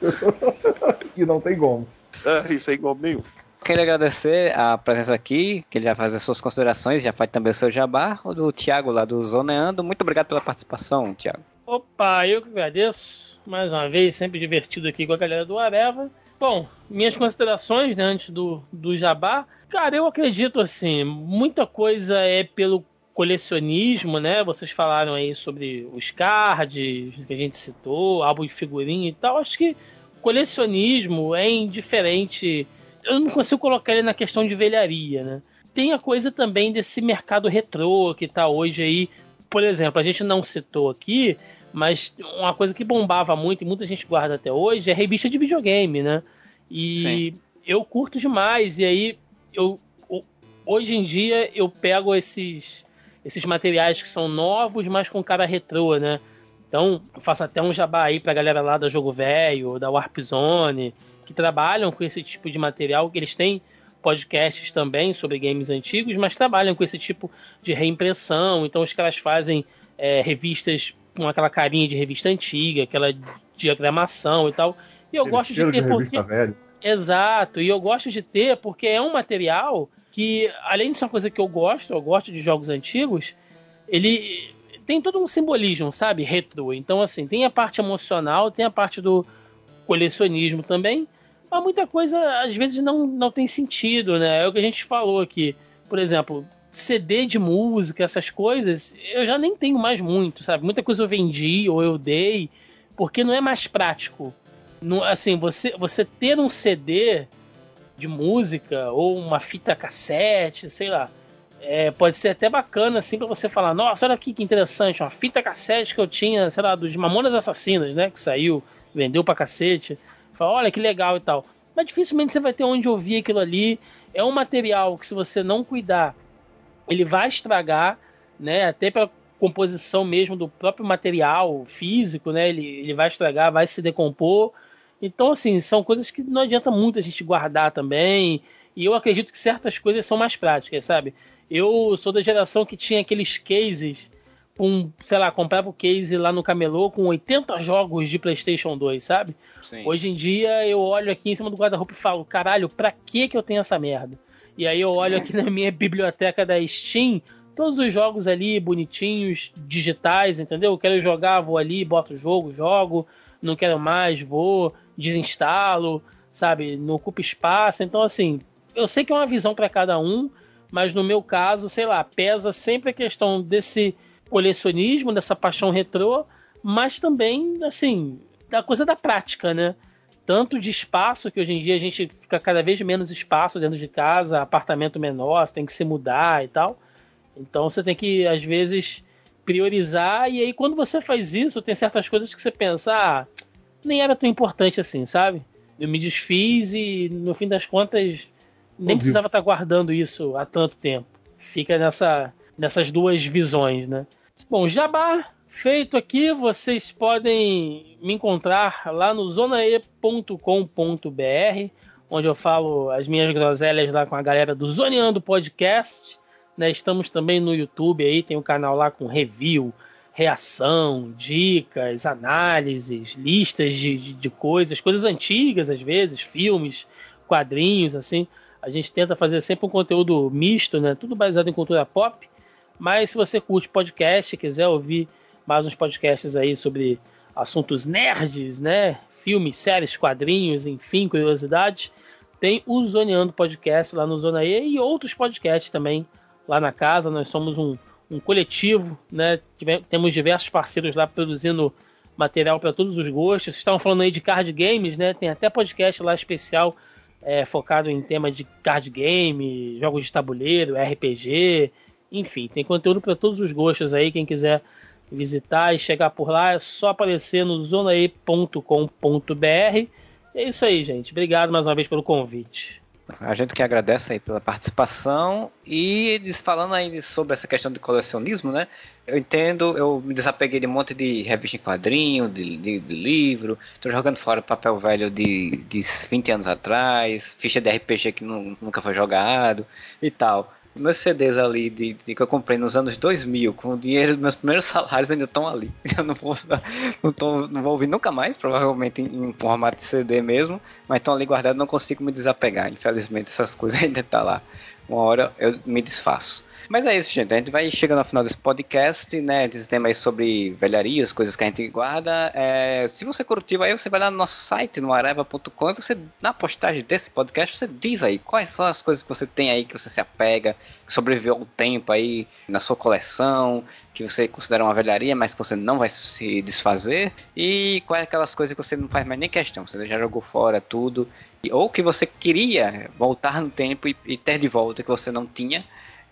E não tem como. Ah, isso é igual nenhum. Queria agradecer a presença aqui, que ele já faz as suas considerações, já faz também o seu jabá, o do Thiago lá do Zoneando. Muito obrigado pela participação, Thiago. Opa, eu que agradeço. Mais uma vez, sempre divertido aqui com a galera do Areva. Bom, minhas considerações né, antes do, do Jabá. Cara, eu acredito assim, muita coisa é pelo colecionismo, né? Vocês falaram aí sobre os cards que a gente citou, álbum de figurinha e tal. Acho que colecionismo é indiferente. Eu não consigo colocar ele na questão de velharia, né? Tem a coisa também desse mercado retrô que tá hoje aí. Por exemplo, a gente não citou aqui, mas uma coisa que bombava muito e muita gente guarda até hoje é revista de videogame, né? E eu curto demais. E aí, eu hoje em dia, eu pego esses, esses materiais que são novos, mas com cara retrô, né? Então, eu faço até um jabá aí pra galera lá da Jogo Velho, da Warp Zone, que trabalham com esse tipo de material, que eles têm podcasts também sobre games antigos, mas trabalham com esse tipo de reimpressão. Então, os caras fazem é, revistas com aquela carinha de revista antiga, aquela diagramação e tal. E eu gosto de ter porque revista velha. Exato, e eu gosto de ter porque é um material que, além de ser uma coisa que eu gosto, eu gosto de jogos antigos, ele tem todo um simbolismo, sabe? Retro. Então, assim, tem a parte emocional, tem a parte do colecionismo também, mas muita coisa às vezes não, não tem sentido, né? É o que a gente falou aqui. Por exemplo, CD de música, essas coisas, eu já nem tenho mais muito, sabe? Muita coisa eu vendi ou eu dei. Porque não é mais prático. Não, assim, você, você ter um CD de música ou uma fita cassete, sei lá, é, pode ser até bacana assim para você falar, nossa, olha aqui que interessante, uma fita cassete que eu tinha, sei lá, dos Mamonas Assassinas, né, que saiu, vendeu pra cacete. Fala, olha que legal e tal. Mas dificilmente você vai ter onde ouvir aquilo ali. É um material que se você não cuidar, ele vai estragar, né, até pela composição mesmo do próprio material físico, né, ele, ele vai estragar, vai se decompor. Então, assim, são coisas que não adianta muito a gente guardar também. E eu acredito que certas coisas são mais práticas, sabe? Eu sou da geração que tinha aqueles cases com, sei lá, comprava o case lá no camelô com 80 jogos de PlayStation 2, sabe? Sim. Hoje em dia eu olho aqui em cima do guarda-roupa e falo, caralho, pra que que eu tenho essa merda? E aí eu olho aqui na minha biblioteca da Steam, todos os jogos ali bonitinhos, digitais, entendeu? Eu quero jogar, vou ali, boto o jogo, jogo, não quero mais, vou, desinstalo, sabe? Não ocupa espaço. Então, assim, eu sei que é uma visão para cada um, mas no meu caso, sei lá, pesa sempre a questão desse colecionismo, dessa paixão retrô, mas também, assim, da coisa da prática, né? Tanto de espaço, que hoje em dia a gente fica cada vez menos espaço dentro de casa, apartamento menor, você tem que se mudar e tal. Então você tem que, às vezes, priorizar, e aí quando você faz isso, tem certas coisas que você pensa, ah, nem era tão importante assim, sabe? Eu me desfiz e, no fim das contas, nem Ouviu. precisava estar guardando isso há tanto tempo. Fica nessa, nessas duas visões, né? Bom, jabá feito aqui, vocês podem me encontrar lá no zonae.com.br, onde eu falo as minhas groselhas lá com a galera do Zoneando Podcast. Né? Estamos também no YouTube aí, tem um canal lá com review, reação, dicas, análises, listas de, de, de coisas, coisas antigas às vezes, filmes, quadrinhos, assim. A gente tenta fazer sempre um conteúdo misto, né? Tudo baseado em cultura pop. Mas se você curte podcast, quiser ouvir mais uns podcasts aí sobre assuntos nerds, né? Filmes, séries, quadrinhos, enfim, curiosidades, tem o Zoneando Podcast lá no Zona E e outros podcasts também lá na casa. Nós somos um, um coletivo, né? Temos diversos parceiros lá produzindo material para todos os gostos. Vocês estavam falando aí de card games, né? Tem até podcast lá especial é, focado em tema de card game, jogos de tabuleiro, RPG, enfim, tem conteúdo para todos os gostos aí. Quem quiser visitar e chegar por lá, é só aparecer no zonae.com.br. É isso aí, gente. Obrigado mais uma vez pelo convite. A gente que agradece aí pela participação e falando aí sobre essa questão de colecionismo, né? Eu entendo, eu me desapeguei de um monte de revista em quadrinho, de, de- de livro, tô jogando fora papel velho de, de 20 anos atrás, ficha de RPG que nu- nunca foi jogado e tal. Meus CDs ali de, de que eu comprei nos anos 2000, com o dinheiro dos meus primeiros salários ainda estão ali. Eu não vou, não, tô, não vou ouvir nunca mais, provavelmente em, em formato de CD mesmo, mas estão ali guardados, não consigo me desapegar. Infelizmente, essas coisas ainda estão lá. Uma hora eu me desfaço. Mas é isso, gente. A gente vai chegando ao final desse podcast, né? Desse tema aí sobre velharias, coisas que a gente guarda. É, se você curtiu aí, você vai lá no nosso site, no areva.com, e você, na postagem desse podcast, você diz aí quais são as coisas que você tem aí que você se apega, que sobreviveu ao tempo aí na sua coleção, que você considera uma velharia, mas que você não vai se desfazer, e quais aquelas coisas que você não faz mais nem questão, você já jogou fora tudo, ou que você queria voltar no tempo e, e ter de volta que você não tinha,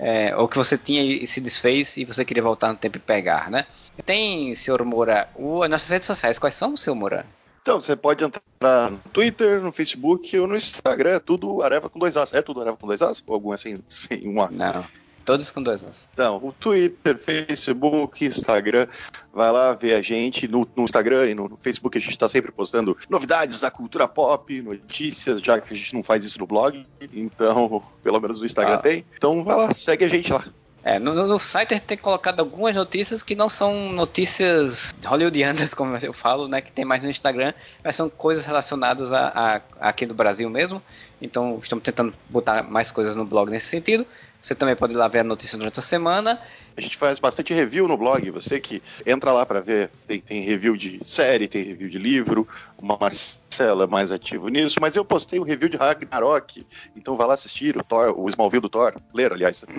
é, ou que você tinha e se desfez e você queria voltar no tempo e pegar, né? Tem, senhor Moura, o, as nossas redes sociais, quais são, senhor Moura? Então, você pode entrar no Twitter, no Facebook ou no Instagram, é tudo Areva com dois As. É tudo Areva com dois As? Ou algum assim, sem um A? Não, todos com dois anos. Então, o Twitter, Facebook, Instagram, vai lá ver a gente no, no Instagram e no, no Facebook. A gente está sempre postando novidades da cultura pop, notícias, já que a gente não faz isso no blog. Então, pelo menos no Instagram Ah. tem. Então, vai lá, segue a gente lá. É, no, no- site a gente tem colocado algumas notícias que não são notícias hollywoodianas, como eu falo, né? Que tem mais no Instagram, mas são coisas relacionadas a, a- aqui do Brasil mesmo. Então estamos tentando botar mais coisas no blog nesse sentido. Você também pode ir lá ver a notícia durante a semana. A gente faz bastante review no blog. Você que entra lá para ver, tem, tem review de série, tem review de livro. Uma Marcela é mais ativo nisso, mas eu postei um review de Ragnarok. Então vai lá assistir o Thor, o Smallville do Thor. Ler, aliás.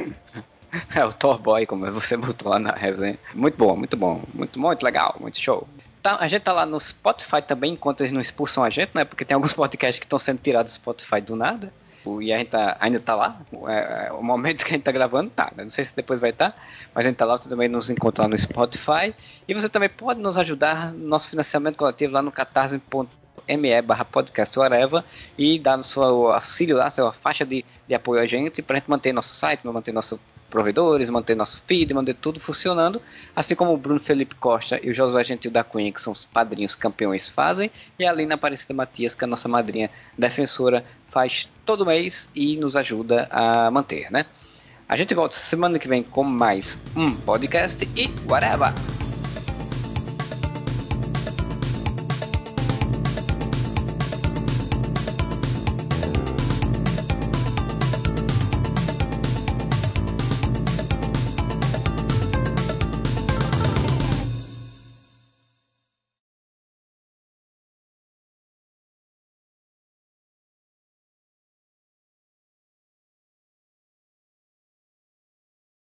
É o Thor Boy, como você botou lá na resenha. Muito bom, muito bom. Muito, muito legal, muito show. tá, a gente tá lá no Spotify também, enquanto eles não expulsam a gente, né? Porque tem alguns podcasts que estão sendo tirados do Spotify do nada. O- E a gente tá- ainda tá lá. É, é, o momento que a gente tá gravando tá. né? Não sei se depois vai estar. mas a gente tá lá. Você também nos encontra lá no Spotify. E você também pode nos ajudar no nosso financiamento coletivo lá no catarse.me barra podcast whatever e dar no seu auxílio lá, sua faixa de, de apoio a gente pra gente manter nosso site, manter nossos provedores, manter nosso feed, manter tudo funcionando, assim como o Bruno Felipe Costa e o Josué Gentil da Cunha, que são os padrinhos campeões, fazem, e a Lina Aparecida Matias, que é a nossa madrinha defensora, faz todo mês e nos ajuda a manter, né? A gente volta semana que vem com mais um podcast e whatever!